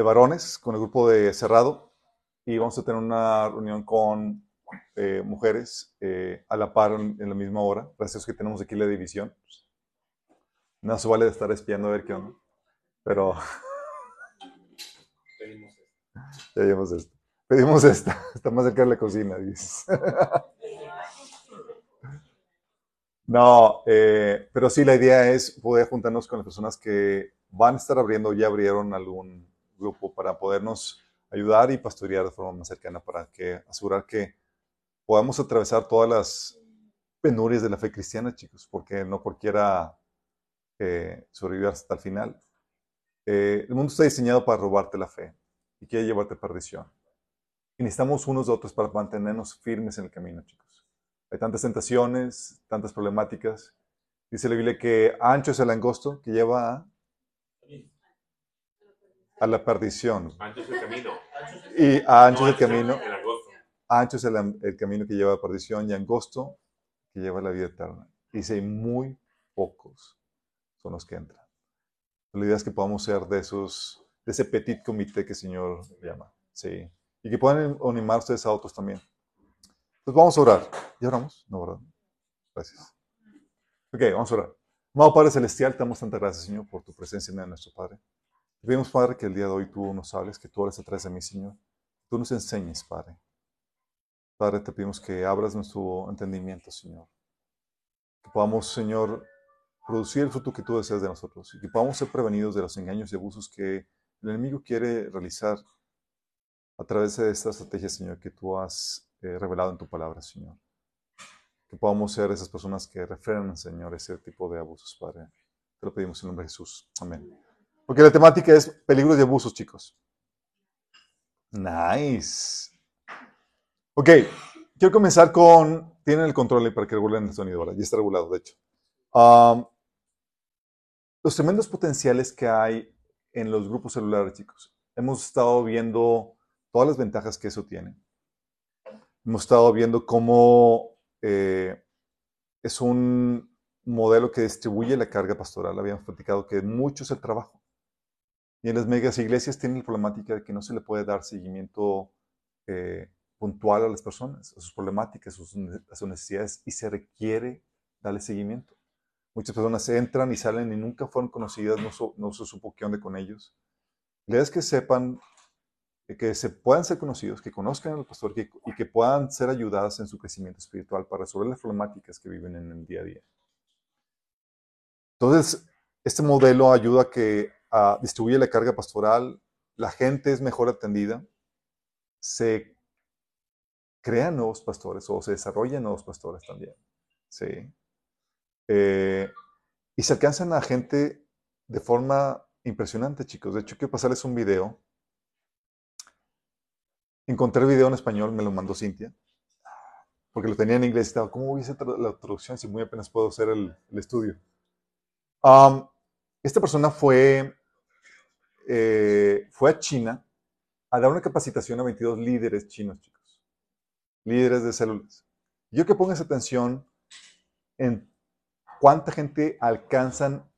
de varones con el grupo de cerrado y vamos a tener una reunión con eh, mujeres eh, a la par en, la misma hora. Gracias que tenemos aquí la división. No se vale de estar espiando a ver qué onda. Pero. Pedimos esto. Pedimos esto. Pedimos esta. Está más cerca de la cocina, dices. No, eh, pero sí, la idea es poder juntarnos con las personas que van a estar abriendo, ya abrieron algún grupo para podernos ayudar y pastorear de forma más cercana para que asegurar que podamos atravesar todas las penurias de la fe cristiana, chicos, porque no cualquiera eh, sobrevive hasta el final. Eh, el mundo está diseñado para robarte la fe y quiere llevarte a perdición. Y necesitamos unos de otros para mantenernos firmes en el camino, chicos. Hay tantas tentaciones, tantas problemáticas. Dice la Biblia que ancho es el angosto que lleva a, a la perdición. Ancho es el camino. Y ancho es el camino. Ancho es el, camino que lleva a la perdición y angosto que lleva a la vida eterna. Dice, muy pocos son los que entran. La idea es que podamos ser de esos, de ese petit comité que el Señor llama. Sí. Y que puedan animar ustedes a otros también. Pues vamos a orar. ¿Ya oramos? No, ¿verdad? Gracias. Ok, vamos a orar. Amado Padre Celestial, te damos tanta gracias, Señor, por tu presencia en nuestro Padre. Te pedimos, Padre, que el día de hoy tú nos hables, que tú hables atrás de mí, Señor. Tú nos enseñes, Padre. Padre, te pedimos que abras nuestro entendimiento, Señor. Que podamos, Señor, producir el fruto que tú deseas de nosotros y que podamos ser prevenidos de los engaños y abusos que el enemigo quiere realizar a través de esta estrategia, Señor, que tú has eh, revelado en tu palabra, Señor. Que podamos ser esas personas que refrenan, Señor, ese tipo de abusos, Padre. Te lo pedimos en nombre de Jesús. Amén. Porque la temática es peligros de abusos, chicos. Nice. Ok, quiero comenzar con. Tienen el control para que regulen el sonido ahora. Ya está regulado, de hecho. Um, los tremendos potenciales que hay en los grupos celulares, chicos. Hemos estado viendo todas las ventajas que eso tiene. Hemos estado viendo cómo eh, es un modelo que distribuye la carga pastoral. Habíamos platicado que mucho es el trabajo. Y en las megas iglesias tienen la problemática de que no se le puede dar seguimiento eh, puntual a las personas, a sus problemáticas, a sus, necesidades, y se requiere darle seguimiento. Muchas personas entran y salen y nunca fueron conocidas, no, no se supo qué onda con ellos. La idea es que sepan que se puedan ser conocidos, que conozcan al pastor y que puedan ser ayudadas en su crecimiento espiritual para resolver las problemáticas que viven en el día a día. Entonces, este modelo ayuda a que distribuye la carga pastoral, la gente es mejor atendida, se crean nuevos pastores o se desarrollan nuevos pastores también. ¿sí? Eh, y se alcanzan a gente de forma impresionante, chicos. De hecho, quiero pasarles un video Encontré el video en español, me lo mandó Cintia, porque lo tenía en inglés estaba, ¿cómo hubiese la traducción si muy apenas puedo hacer el, estudio? esta persona fue, eh, fue a China a dar una capacitación a 22 líderes chinos, chicos. Líderes de células. Yo que pongas atención en cuánta gente alcanzan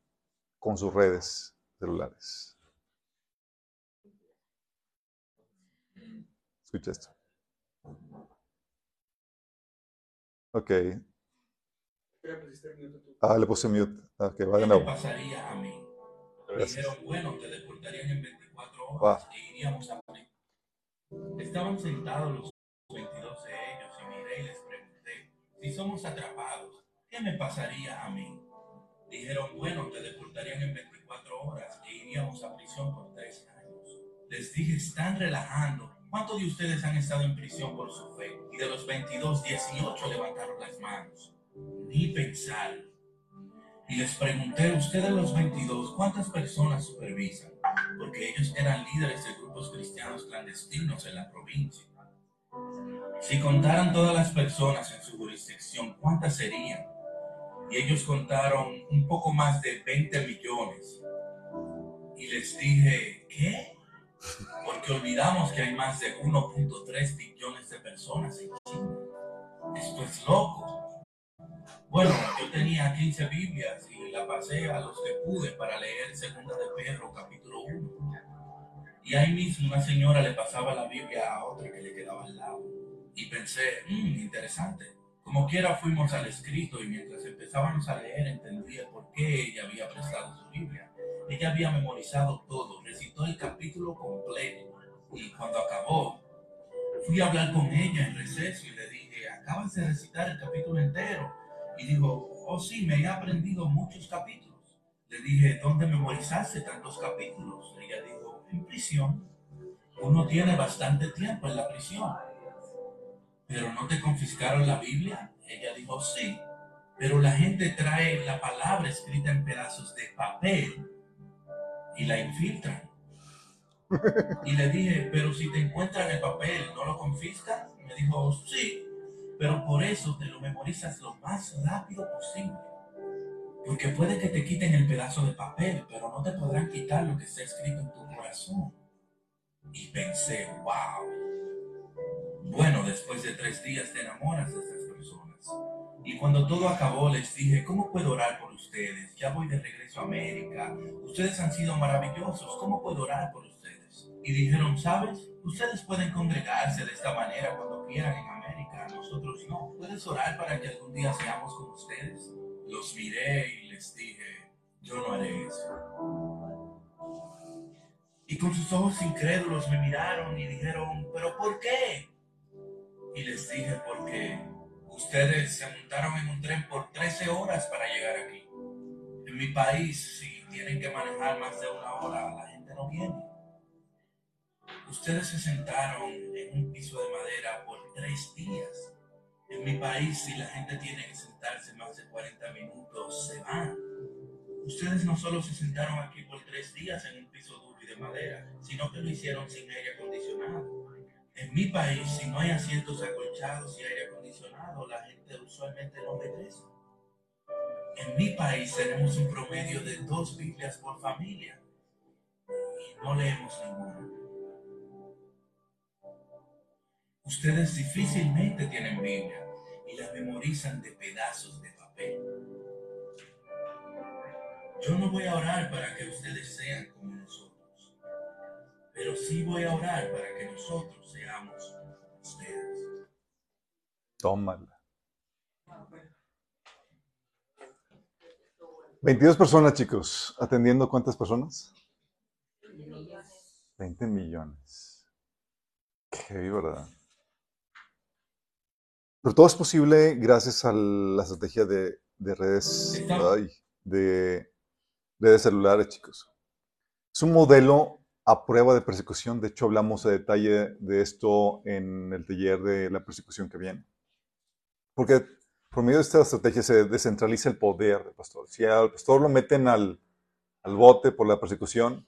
con sus redes celulares. Escucha esto. Ok. Ah, le puse mute. Ok, va de nuevo. ¿Qué pasaría a mí? Dijeron, bueno, te deportarían en 24 horas y iríamos a Estaban sentados los 22 de ellos y miré y les pregunté, si somos atrapados, ¿qué me pasaría a mí? Dijeron, bueno, te deportarían en 24 horas e iríamos a prisión por tres años. Les dije, están relajando ¿Cuántos de ustedes han estado en prisión por su fe? Y de los 22, 18 levantaron las manos. Ni pensar. Y les pregunté, ustedes los 22, ¿cuántas personas supervisan? Porque ellos eran líderes de grupos cristianos clandestinos en la provincia. Si contaran todas las personas en su jurisdicción, ¿cuántas serían? Y ellos contaron un poco más de 20 millones. Y les dije, ¿qué? porque olvidamos que hay más de 1.3 billones de personas en China. Esto es loco. Bueno, yo tenía 15 Biblias y la pasé a los que pude para leer Segunda de Pedro, capítulo 1. Y ahí mismo una señora le pasaba la Biblia a otra que le quedaba al lado. Y pensé, mmm, interesante. Como quiera fuimos al escrito y mientras empezábamos a leer entendí por qué ella había prestado su Biblia. Ella había memorizado todo, recitó el capítulo completo y cuando acabó fui a hablar con ella en receso y le dije, acabas de recitar el capítulo entero. Y dijo, oh sí, me he aprendido muchos capítulos. Le dije, ¿dónde memorizaste tantos capítulos? Ella dijo, en prisión. Uno tiene bastante tiempo en la prisión. Pero no te confiscaron la Biblia. Ella dijo, sí. Pero la gente trae la palabra escrita en pedazos de papel y la infiltran. Y le dije, pero si te encuentran el papel, ¿no lo confiscan? Me dijo, sí, pero por eso te lo memorizas lo más rápido posible. Porque puede que te quiten el pedazo de papel, pero no te podrán quitar lo que está escrito en tu corazón. Y pensé, wow. Bueno, después de tres días te enamoras de estas personas. Y cuando todo acabó, les dije, ¿cómo puedo orar por ustedes? Ya voy de regreso a América. Ustedes han sido maravillosos. ¿Cómo puedo orar por ustedes? Y dijeron, ¿sabes? Ustedes pueden congregarse de esta manera cuando quieran en América, nosotros no. ¿Puedes orar para que algún día seamos como ustedes? Los miré y les dije, yo no haré eso. Y con sus ojos incrédulos me miraron y dijeron, ¿pero por qué? Y les dije, porque ustedes se montaron en un tren por 13 horas para llegar aquí. En mi país, si tienen que manejar más de una hora, la gente no viene. Ustedes se sentaron en un piso de madera por tres días. En mi país, si la gente tiene que sentarse más de 40 minutos, se van. Ustedes no solo se sentaron aquí por tres días en un piso duro y de madera, sino que lo hicieron sin aire acondicionado. En mi país, si no hay asientos acolchados y aire acondicionado, la gente usualmente no regresa. En mi país tenemos un promedio de dos Biblias por familia y no leemos ninguna. Ustedes difícilmente tienen Biblia y la memorizan de pedazos de papel. Yo no voy a orar para que ustedes sean como nosotros, pero sí voy a orar para que nosotros seamos ustedes. Tómala. 22 personas, chicos. ¿Atendiendo cuántas personas? 20 millones. Qué ¿verdad? Pero todo es posible gracias a la estrategia de, redes, de redes celulares, chicos. Es un modelo a prueba de persecución. De hecho, hablamos a detalle de esto en el taller de la persecución que viene. Porque por medio de esta estrategia se descentraliza el poder del pastor. Si al pastor lo meten al, al bote por la persecución,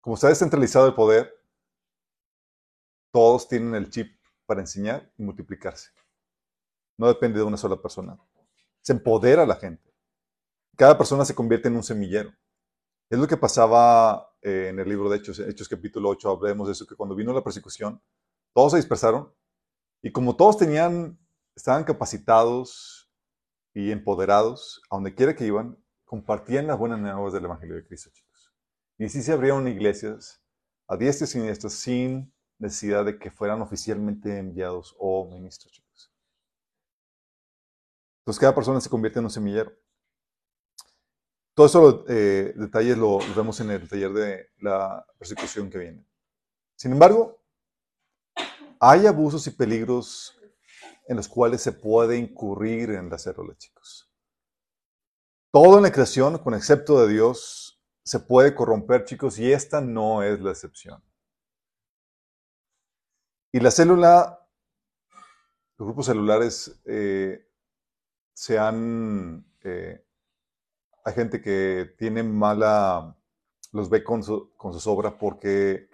como está descentralizado el poder, todos tienen el chip para enseñar y multiplicarse. No depende de una sola persona. Se empodera a la gente. Cada persona se convierte en un semillero. Es lo que pasaba eh, en el libro de Hechos, Hechos capítulo 8, hablemos de eso, que cuando vino la persecución, todos se dispersaron y como todos tenían, estaban capacitados y empoderados, a donde quiera que iban, compartían las buenas nuevas del Evangelio de Cristo, chicos. Y así se abrieron iglesias a diestra y siniestra sin necesidad de que fueran oficialmente enviados o ministros. Chicos. Entonces cada persona se convierte en un semillero. Todo eso, los eh, detalles lo, vemos en el taller de la persecución que viene. Sin embargo, hay abusos y peligros en los cuales se puede incurrir en la célula, chicos. Todo en la creación, con excepto de Dios, se puede corromper, chicos, y esta no es la excepción. Y la célula, los grupos celulares, eh, se han... Eh, hay gente que tiene mala, los ve con, su, con sus obras porque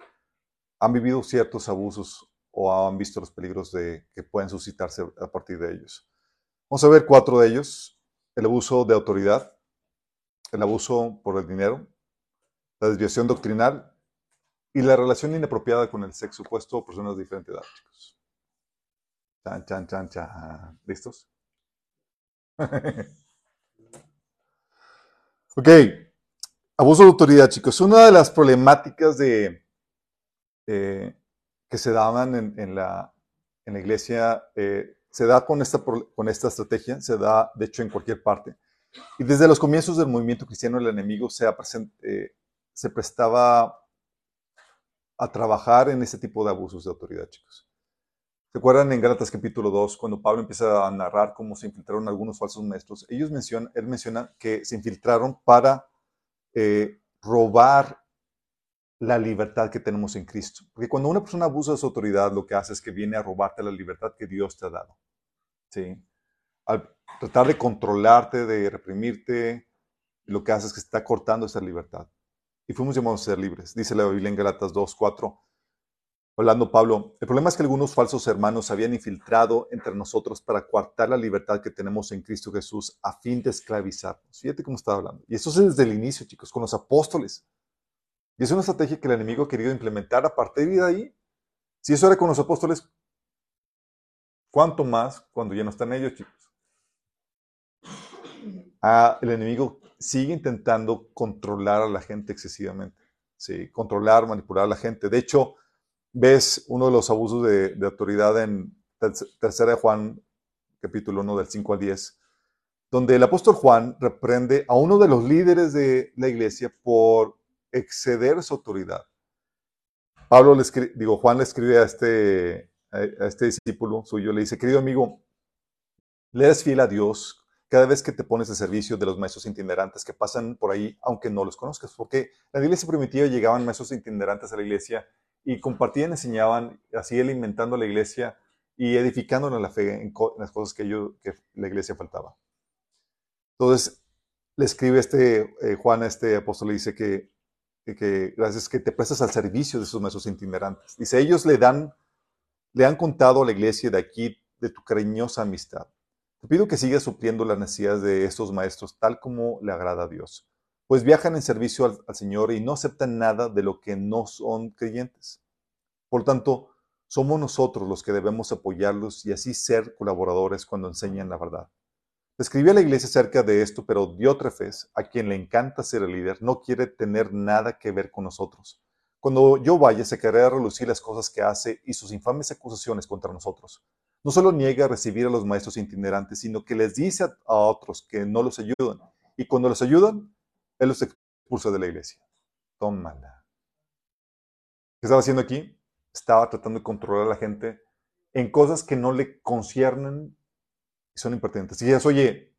han vivido ciertos abusos o han visto los peligros de, que pueden suscitarse a partir de ellos. Vamos a ver cuatro de ellos. El abuso de autoridad, el abuso por el dinero, la desviación doctrinal y la relación inapropiada con el sexo opuesto a personas de diferente edad, chicos. Chan, chan. ¿Listos? Ok. Abuso de autoridad, chicos. Una de las problemáticas de, eh, que se daban en, la, en la, iglesia, eh, se da con esta, con esta estrategia, se da de hecho en cualquier parte. Y desde los comienzos del movimiento cristiano el enemigo se, eh, se prestaba a trabajar en este tipo de abusos de autoridad, chicos. ¿Se acuerdan en Gálatas capítulo 2, cuando Pablo empieza a narrar cómo se infiltraron algunos falsos maestros? Ellos mencionan, él menciona que se infiltraron para eh, robar la libertad que tenemos en Cristo. Porque cuando una persona abusa de su autoridad, lo que hace es que viene a robarte la libertad que Dios te ha dado. ¿Sí? Al tratar de controlarte, de reprimirte, lo que hace es que está cortando esa libertad. Y fuimos llamados a ser libres. Dice la Biblia en Galatas 2, 4. Hablando Pablo, el problema es que algunos falsos hermanos habían infiltrado entre nosotros para coartar la libertad que tenemos en Cristo Jesús a fin de esclavizarnos. Fíjate cómo estaba hablando. Y eso es desde el inicio, chicos, con los apóstoles. Y es una estrategia que el enemigo ha querido implementar a partir de ahí. Si eso era con los apóstoles, ¿cuánto más cuando ya no están ellos, chicos? Ah, el enemigo sigue intentando controlar a la gente excesivamente. Sí, controlar, manipular a la gente. De hecho, ves uno de los abusos de, autoridad en Tercera de Juan, capítulo 1, del 5 al 10, donde el apóstol Juan reprende a uno de los líderes de la iglesia por exceder su autoridad. Pablo le digo, Juan le escribe a este, a este discípulo suyo, le dice, querido amigo, le eres fiel a Dios cada vez que te pones de servicio de los maestros itinerantes que pasan por ahí, aunque no los conozcas, porque en la iglesia primitiva llegaban maestros itinerantes a la iglesia y compartían, enseñaban, así alimentando la iglesia y edificando la fe en, las cosas que, la iglesia faltaba. Entonces, le escribe este eh, Juan a este apóstol, le dice que, que, gracias que te prestas al servicio de esos maestros itinerantes. Dice, ellos le dan, le han contado a la iglesia de aquí de tu cariñosa amistad. Te pido que sigas supliendo las necesidades de estos maestros tal como le agrada a Dios pues viajan en servicio al, Señor y no aceptan nada de lo que no son creyentes. Por tanto, somos nosotros los que debemos apoyarlos y así ser colaboradores cuando enseñan la verdad. Escribí a la iglesia acerca de esto, pero Diótrefes, a quien le encanta ser el líder, no quiere tener nada que ver con nosotros. Cuando yo vaya, se querrá relucir las cosas que hace y sus infames acusaciones contra nosotros. No solo niega recibir a los maestros itinerantes, sino que les dice a, a otros que no los ayudan. Y cuando los ayudan, él los expulsa de la iglesia. Tómala. ¿Qué estaba haciendo aquí? Estaba tratando de controlar a la gente en cosas que no le conciernen y son impertinentes. Si dices, oye,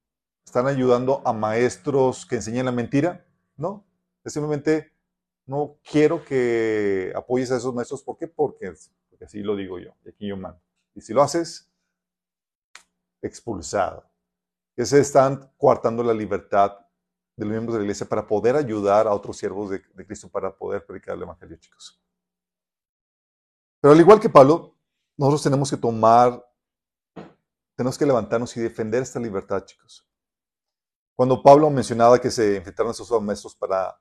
¿están ayudando a maestros que enseñan la mentira? No. Es simplemente no quiero que apoyes a esos maestros. ¿Por qué? Porque, porque así lo digo yo. Y aquí yo mando. Y si lo haces, expulsado. Que se están coartando la libertad de los miembros de la iglesia para poder ayudar a otros siervos de, Cristo para poder predicar el Evangelio, chicos. Pero al igual que Pablo, nosotros tenemos que tomar, tenemos que levantarnos y defender esta libertad, chicos. Cuando Pablo mencionaba que se enfrentaron a esos maestros para,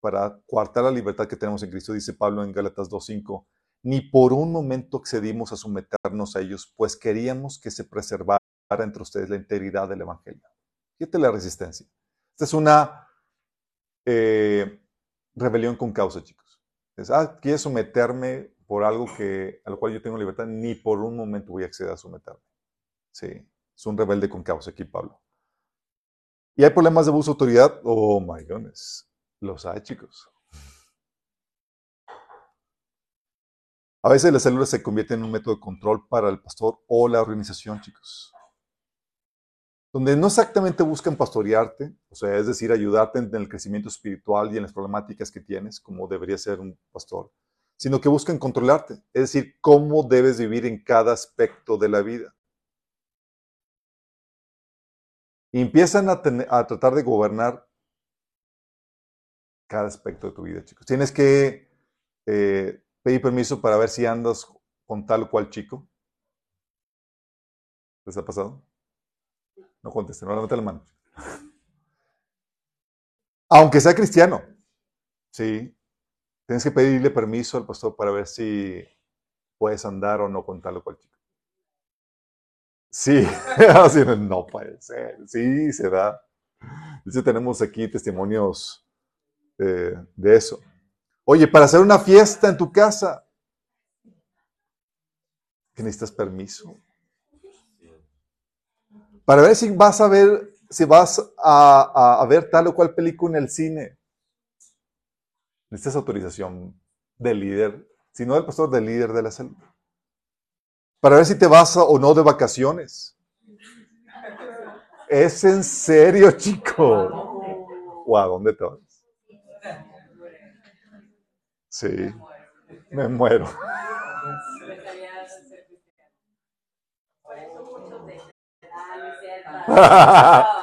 para coartar la libertad que tenemos en Cristo, dice Pablo en Gálatas 2.5, ni por un momento accedimos a someternos a ellos, pues queríamos que se preservara entre ustedes la integridad del Evangelio. Fíjate la resistencia. Esta es una eh, rebelión con causa, chicos. Es, ah, quieres someterme por algo que, a lo cual yo tengo libertad, ni por un momento voy a acceder a someterme. Sí, es un rebelde con causa aquí, Pablo. ¿Y hay problemas de abuso de autoridad? Oh, my goodness. Los hay, chicos. A veces las células se convierten en un método de control para el pastor o la organización, chicos donde no exactamente buscan pastorearte, o sea, es decir, ayudarte en el crecimiento espiritual y en las problemáticas que tienes, como debería ser un pastor, sino que buscan controlarte, es decir, cómo debes vivir en cada aspecto de la vida. Y empiezan a, tratar de gobernar cada aspecto de tu vida, chicos. Tienes que eh, pedir permiso para ver si andas con tal o cual chico. ¿Les ha pasado? No conteste, no levante la mano. Aunque sea cristiano, sí, tienes que pedirle permiso al pastor para ver si puedes andar o no con tal o cual chico. Sí, no puede ser, sí, se da. Tenemos aquí testimonios eh, de eso. Oye, para hacer una fiesta en tu casa, que necesitas permiso. Para ver si vas a ver, si vas a, ver tal o cual película en el cine. Necesitas autorización del líder, si no del pastor, del líder de la salud. Para ver si te vas o no de vacaciones. Es en serio, chico. ¿O a dónde te vas? Sí, me muero.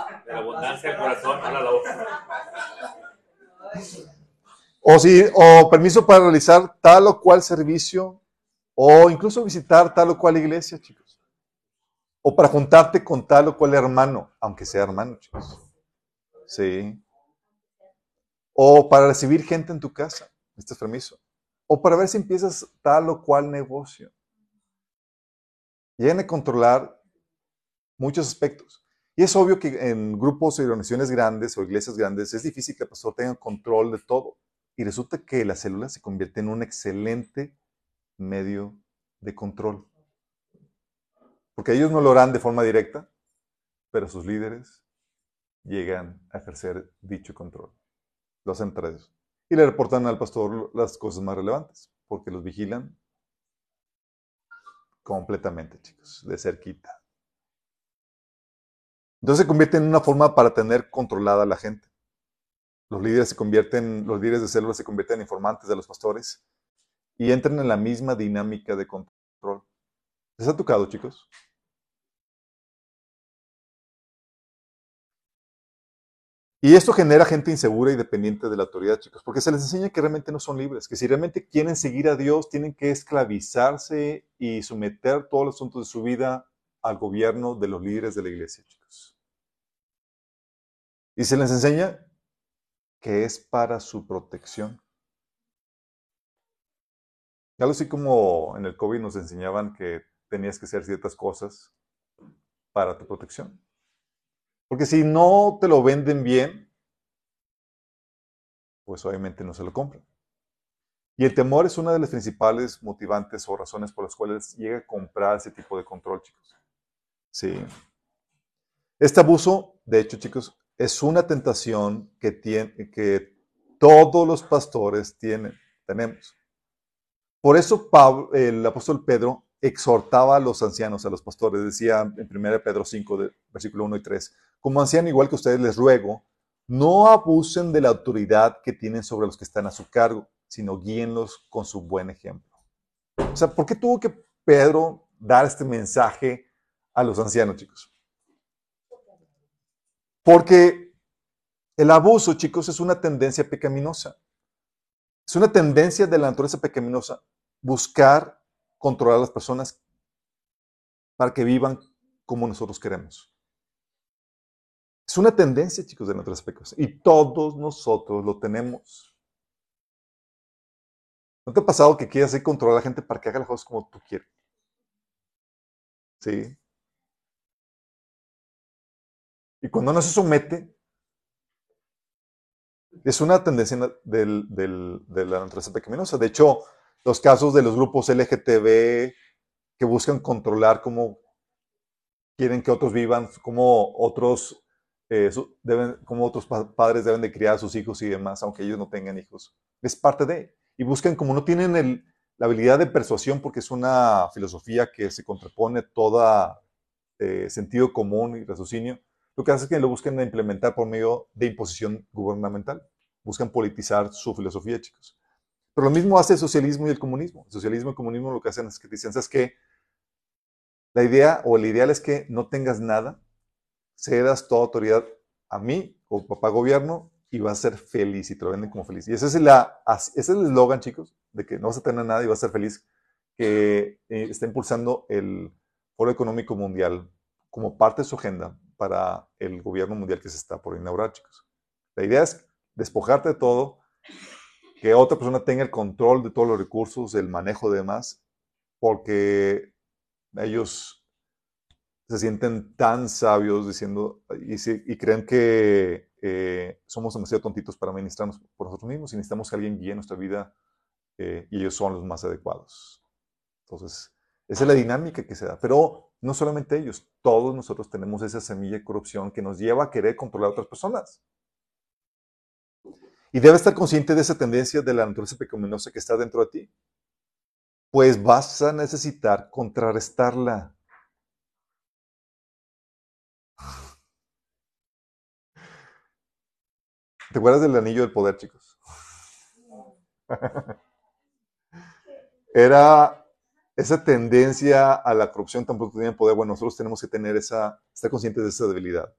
O si, o permiso para realizar tal o cual servicio, o incluso visitar tal o cual iglesia, chicos. O para juntarte con tal o cual hermano, aunque sea hermano, chicos. Sí. O para recibir gente en tu casa, este permiso. O para ver si empiezas tal o cual negocio. Llegan a controlar muchos aspectos. Y es obvio que en grupos y organizaciones grandes o iglesias grandes es difícil que el pastor tenga control de todo. Y resulta que la célula se convierte en un excelente medio de control. Porque ellos no lo harán de forma directa, pero sus líderes llegan a ejercer dicho control. Lo hacen. Y le reportan al pastor las cosas más relevantes, porque los vigilan completamente, chicos, de cerquita. Entonces se convierte en una forma para tener controlada a la gente. Los líderes se convierten, los líderes de células se convierten en informantes de los pastores y entran en la misma dinámica de control. ¿Les ha tocado, chicos? Y esto genera gente insegura y dependiente de la autoridad, chicos, porque se les enseña que realmente no son libres, que si realmente quieren seguir a Dios, tienen que esclavizarse y someter todos los asuntos de su vida al gobierno de los líderes de la iglesia, chicos. Y se les enseña que es para su protección. Algo así como en el COVID nos enseñaban que tenías que hacer ciertas cosas para tu protección. Porque si no te lo venden bien, pues obviamente no se lo compran. Y el temor es una de las principales motivantes o razones por las cuales llega a comprar ese tipo de control, chicos. Sí. Este abuso, de hecho, chicos, es una tentación que, tiene, que todos los pastores tienen, tenemos. Por eso el apóstol Pedro exhortaba a los ancianos, a los pastores, decía en 1 Pedro 5, versículo 1 y 3, como anciano igual que ustedes les ruego, no abusen de la autoridad que tienen sobre los que están a su cargo, sino guíenlos con su buen ejemplo. O sea, ¿por qué tuvo que Pedro dar este mensaje a los ancianos, chicos. Porque el abuso, chicos, es una tendencia pecaminosa. Es una tendencia de la naturaleza pecaminosa buscar controlar a las personas para que vivan como nosotros queremos. Es una tendencia, chicos, de la naturaleza pecaminosa. Y todos nosotros lo tenemos. ¿No te ha pasado que quieras controlar a la gente para que haga las cosas como tú quieres? Sí. Y cuando no se somete, es una tendencia del, de la naturaleza pecaminosa. De hecho, los casos de los grupos LGTB que buscan controlar cómo quieren que otros vivan, cómo otros, eh, deben, cómo otros padres deben de criar a sus hijos y demás, aunque ellos no tengan hijos. Es parte de. Y buscan, como no tienen la habilidad de persuasión, porque es una filosofía que se contrapone toda eh, sentido común y raciocinio, lo que hace es que lo buscan implementar por medio de imposición gubernamental. Buscan politizar su filosofía, chicos. Pero lo mismo hace el socialismo y el comunismo. El socialismo y el comunismo lo que hacen es que dicen, ¿sabes qué? La idea o el ideal es que no tengas nada, cedas toda autoridad a mí o papá gobierno y vas a ser feliz y te lo venden como feliz. Y ese es, ese es el eslogan, chicos, de que no vas a tener nada y vas a ser feliz, que eh, está impulsando el Foro Económico Mundial como parte de su agenda para el gobierno mundial que se está por inaugurar, chicos. La idea es despojarte de todo, que otra persona tenga el control de todos los recursos, el manejo de demás, porque ellos se sienten tan sabios diciendo y, creen que eh, somos demasiado tontitos para ministrarnos por nosotros mismos y necesitamos que alguien guíe nuestra vida eh, y ellos son los más adecuados. Entonces, esa es la dinámica que se da. Pero no solamente ellos, todos nosotros tenemos esa semilla de corrupción que nos lleva a querer controlar a otras personas. Y debes estar consciente de esa tendencia de la naturaleza pecaminosa que está dentro de ti. Pues vas a necesitar contrarrestarla. ¿Te acuerdas del anillo del poder, chicos? Era esa tendencia a la corrupción tampoco tenía poder. Bueno, nosotros tenemos que tener esa, estar conscientes de esa debilidad.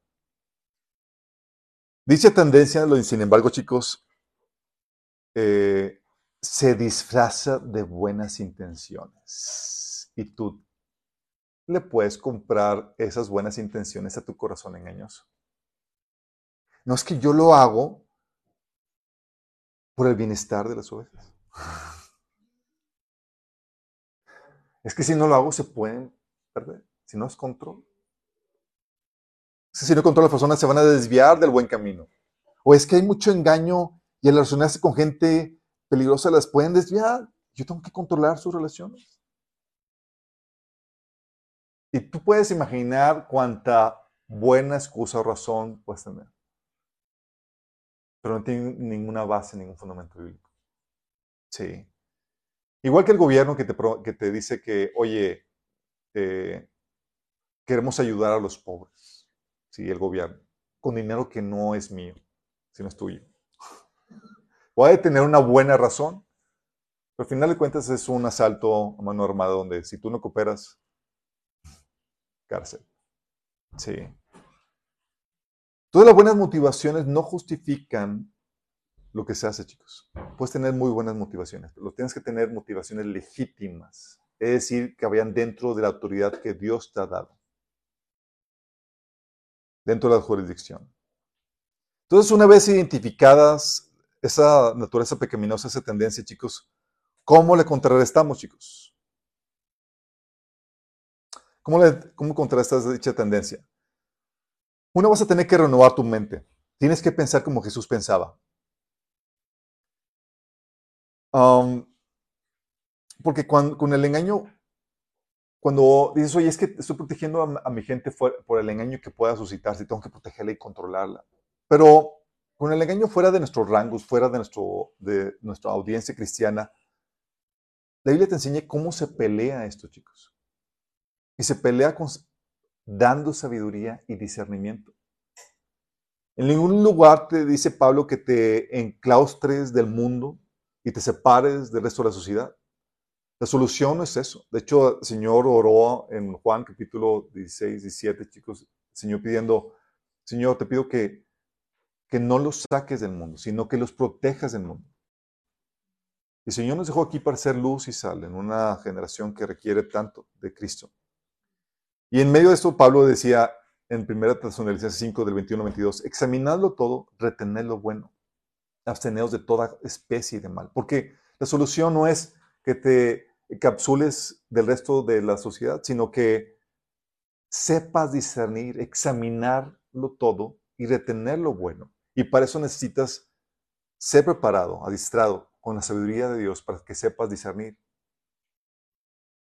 Dicha tendencia, sin embargo, chicos, eh, se disfraza de buenas intenciones. Y tú le puedes comprar esas buenas intenciones a tu corazón engañoso. No es que yo lo hago por el bienestar de las ovejas. Es que si no lo hago se pueden perder. Si no es control. si no control, las personas se van a desviar del buen camino. O es que hay mucho engaño y al relacionarse con gente peligrosa las pueden desviar. Yo tengo que controlar sus relaciones. Y tú puedes imaginar cuánta buena excusa o razón puedes tener pero no tiene ninguna base, ningún fundamento bíblico. Sí. Igual que el gobierno que te, que te dice que, oye, eh, queremos ayudar a los pobres. Sí, el gobierno. Con dinero que no es mío, sino es tuyo. Puede tener una buena razón, pero al final de cuentas es un asalto a mano armada donde si tú no cooperas, cárcel. Sí. Todas las buenas motivaciones no justifican lo que se hace, chicos. Puedes tener muy buenas motivaciones, pero tienes que tener motivaciones legítimas, es decir, que vayan dentro de la autoridad que Dios te ha dado, dentro de la jurisdicción. Entonces, una vez identificadas esa naturaleza pecaminosa, esa tendencia, chicos, ¿cómo le contrarrestamos, chicos? ¿Cómo, cómo contrarrestas dicha tendencia? Uno vas a tener que renovar tu mente. Tienes que pensar como Jesús pensaba. Porque con el engaño, cuando dices, oye, es que estoy protegiendo a, mi gente por el engaño que pueda suscitarse, tengo que protegerla y controlarla. Pero con el engaño fuera de nuestros rangos, fuera de, nuestro, de nuestra audiencia cristiana, la Biblia te enseña cómo se pelea esto, chicos. Y se pelea dando sabiduría y discernimiento. En ningún lugar te dice Pablo que te enclaustres del mundo y te separes del resto de la sociedad. La solución no es eso. De hecho, el Señor oró en Juan capítulo 16, 17, chicos, el Señor pidiendo, Señor, te pido que, que no los saques del mundo, sino que los protejas del mundo. El Señor nos dejó aquí para ser luz y sal en una generación que requiere tanto de Cristo. Y en medio de esto, Pablo decía en 1 Tesalonicenses 5, del 21 al 22, examinadlo todo, retened lo bueno, absteneos de toda especie de mal. Porque la solución no es que te capsules del resto de la sociedad, sino que sepas discernir, examinarlo todo y retener lo bueno. Y para eso necesitas ser preparado, adistrado con la sabiduría de Dios para que sepas discernir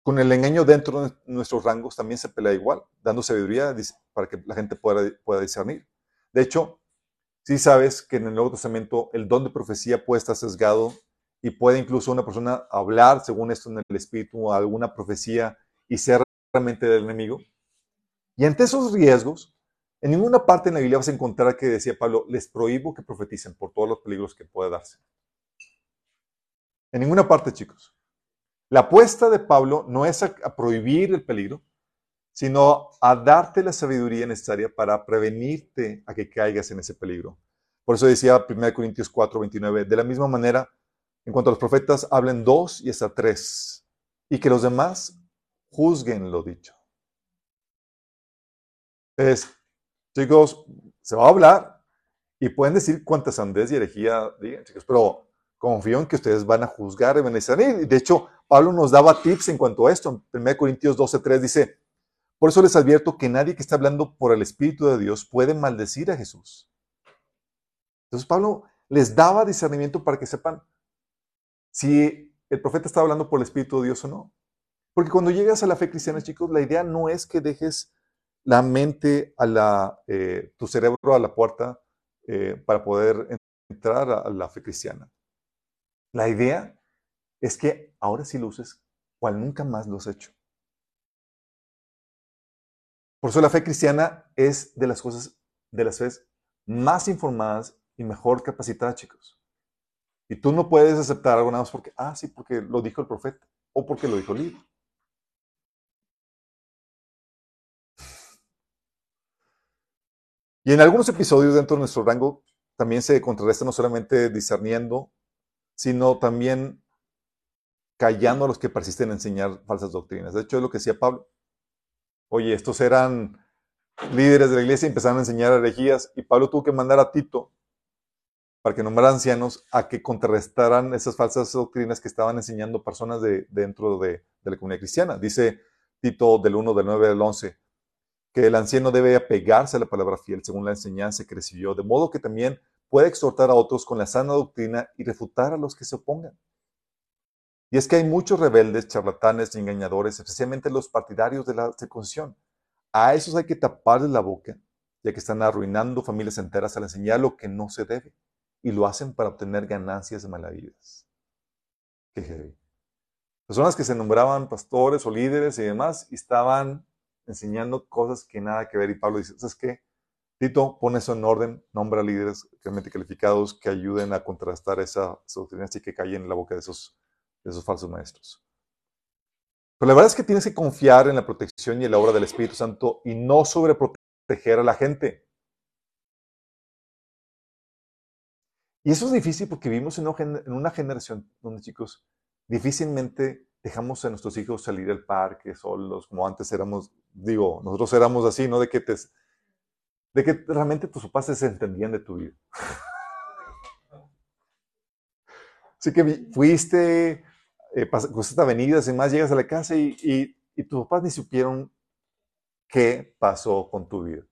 con el engaño dentro de nuestros rangos también se pelea igual, dando sabiduría para que la gente pueda, pueda discernir. De hecho, si sabes que en el Nuevo Testamento el don de profecía puede estar sesgado y puede incluso una persona hablar, según esto en el Espíritu, alguna profecía y ser realmente del enemigo. Y ante esos riesgos, en ninguna parte en la Biblia vas a encontrar que decía Pablo, les prohíbo que profeticen por todos los peligros que puede darse. En ninguna parte, chicos. La apuesta de Pablo no es a, prohibir el peligro, sino a darte la sabiduría necesaria para prevenirte a que caigas en ese peligro. Por eso decía 1 Corintios 4, 29, de la misma manera, en cuanto a los profetas, hablen dos y hasta tres, y que los demás juzguen lo dicho. Es, chicos, se va a hablar y pueden decir cuántas sandez y herejía digan, chicos, pero confío en que ustedes van a juzgar y van a De hecho, Pablo nos daba tips en cuanto a esto. En 1 Corintios 12:3 dice, por eso les advierto que nadie que está hablando por el Espíritu de Dios puede maldecir a Jesús. Entonces Pablo les daba discernimiento para que sepan si el profeta estaba hablando por el Espíritu de Dios o no. Porque cuando llegas a la fe cristiana, chicos, la idea no es que dejes la mente a la, eh, tu cerebro a la puerta eh, para poder entrar a la fe cristiana. La idea es que ahora sí lo cual nunca más lo has hecho. Por eso la fe cristiana es de las cosas, de las fe más informadas y mejor capacitadas, chicos. Y tú no puedes aceptar algo nada más porque, ah, sí, porque lo dijo el profeta o porque lo dijo el libro. Y en algunos episodios dentro de nuestro rango también se contrarresta no solamente discerniendo, sino también callando a los que persisten en enseñar falsas doctrinas. De hecho, es lo que decía Pablo. Oye, estos eran líderes de la iglesia y empezaron a enseñar herejías y Pablo tuvo que mandar a Tito para que nombrara ancianos a que contrarrestaran esas falsas doctrinas que estaban enseñando personas de, dentro de, de, la comunidad cristiana. Dice Tito del 1, del 9, del 11, que el anciano debe apegarse a la palabra fiel según la enseñanza que recibió, de modo que también puede exhortar a otros con la sana doctrina y refutar a los que se opongan. Y es que hay muchos rebeldes, charlatanes y engañadores, especialmente los partidarios de la circuncisión. A esos hay que taparles la boca, ya que están arruinando familias enteras al enseñar lo que no se debe, y lo hacen para obtener ganancias malavidas. Qué heavy. Personas que se nombraban pastores o líderes y demás, estaban enseñando cosas que nada que ver. Y Pablo dice, ¿sabes qué? Tito, pone eso en orden, nombra líderes realmente calificados que ayuden a contrastar esa, doctrina y que caen en la boca de esos de esos falsos maestros. Pero la verdad es que tienes que confiar en la protección y en la obra del Espíritu Santo y no sobreproteger a la gente. Y eso es difícil porque vivimos en una generación donde, chicos, difícilmente dejamos a nuestros hijos salir al parque solos, como antes éramos, digo, nosotros éramos así, ¿no? De que, te, de que realmente tus papás se entendían de tu vida. Así que fuiste, eh, cruzaste avenidas y más, llegas a la casa y, y, tus papás ni supieron qué pasó con tu vida.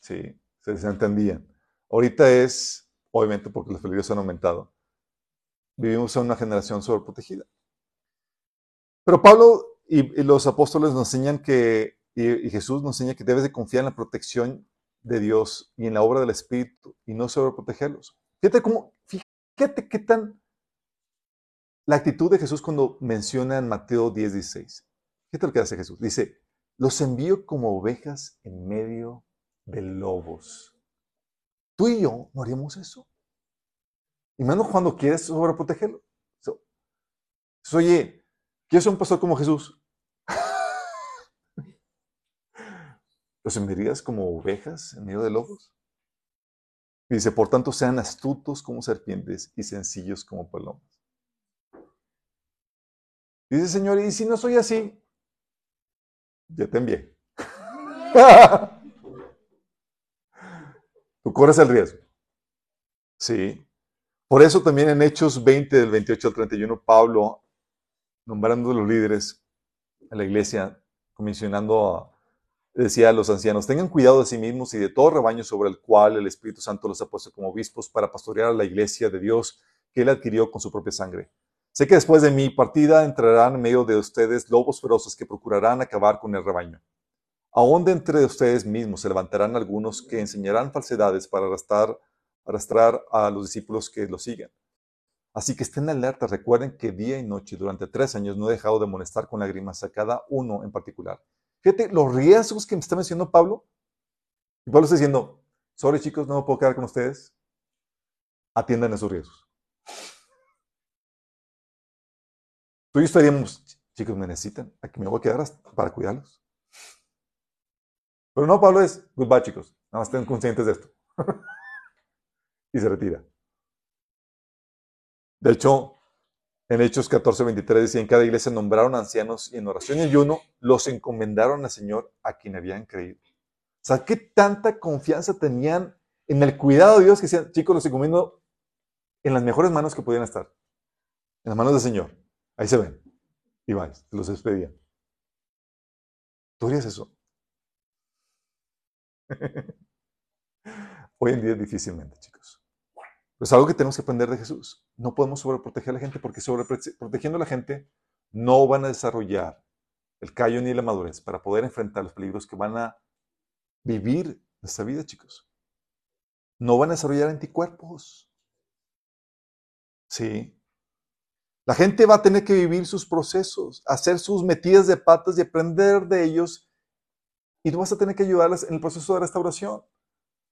Sí, se entendían. Ahorita es, obviamente porque los peligros han aumentado, vivimos en una generación sobreprotegida. Pero Pablo y, los apóstoles nos enseñan que, y, Jesús nos enseña que debes de confiar en la protección de Dios y en la obra del Espíritu y no sobreprotegerlos. Fíjate cómo, fíjate qué tan la actitud de Jesús cuando menciona en Mateo 10, 16. Fíjate lo que hace Jesús. Dice, los envío como ovejas en medio de lobos. Tú y yo no haríamos eso. Y menos cuando quieres sobreprotegerlo. So, oye, ¿quieres ser un pastor como Jesús? ¿Los enviarías como ovejas en medio de lobos? dice, por tanto, sean astutos como serpientes y sencillos como palomas. Dice, Señor, ¿y si no soy así? Ya te envié. Tú corres el riesgo. Sí. Por eso también en Hechos 20, del 28 al 31, Pablo, nombrando a los líderes en la iglesia, comisionando decía a los ancianos, tengan cuidado de sí mismos y de todo rebaño sobre el cual el Espíritu Santo los ha puesto como obispos para pastorear a la iglesia de Dios que él adquirió con su propia sangre. Sé que después de mi partida entrarán en medio de ustedes lobos feroces que procurarán acabar con el rebaño. Aún de entre ustedes mismos se levantarán algunos que enseñarán falsedades para arrastrar, a los discípulos que lo sigan. Así que estén alerta, recuerden que día y noche durante tres años no he dejado de molestar con lágrimas a cada uno en particular. Fíjate los riesgos que me está mencionando Pablo. Y Pablo está diciendo, sorry chicos, no me puedo quedar con ustedes. Atiendan esos riesgos. Tú y yo estaríamos, chicos, me necesitan, aquí me voy a quedar para cuidarlos. Pero no, Pablo es, goodbye chicos, nada más estén conscientes de esto. y se retira. De hecho, en Hechos 14, 23 dice, en cada iglesia nombraron ancianos y en oración y ayuno los encomendaron al Señor a quien habían creído. O sea, qué tanta confianza tenían en el cuidado de Dios que decían, chicos, los encomiendo en las mejores manos que pudieran estar, en las manos del Señor. Ahí se ven. Y vais, los despedían. ¿Tú harías eso? Hoy en día difícilmente, chicos. es algo que tenemos que aprender de Jesús. No podemos sobreproteger a la gente porque sobreprotegiendo a la gente no van a desarrollar el callo ni la madurez para poder enfrentar los peligros que van a vivir en esta vida, chicos. No van a desarrollar anticuerpos. Sí. La gente va a tener que vivir sus procesos, hacer sus metidas de patas y aprender de ellos. Y tú vas a tener que ayudarles en el proceso de restauración.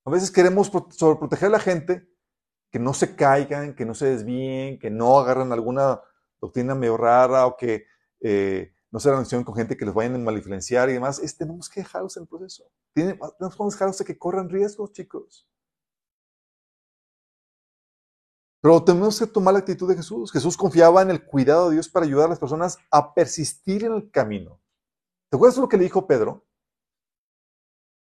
A veces queremos sobreproteger a la gente, que no se caigan, que no se desvíen, que no agarren alguna doctrina medio rara o que eh, no se relacionen con gente que les vayan a mal influenciar y demás. Es, tenemos que dejarlos en el proceso. tenemos que dejarlos de que corran riesgos, chicos. Pero tenemos que tomar la actitud de Jesús. Jesús confiaba en el cuidado de Dios para ayudar a las personas a persistir en el camino. ¿Te acuerdas lo que le dijo Pedro?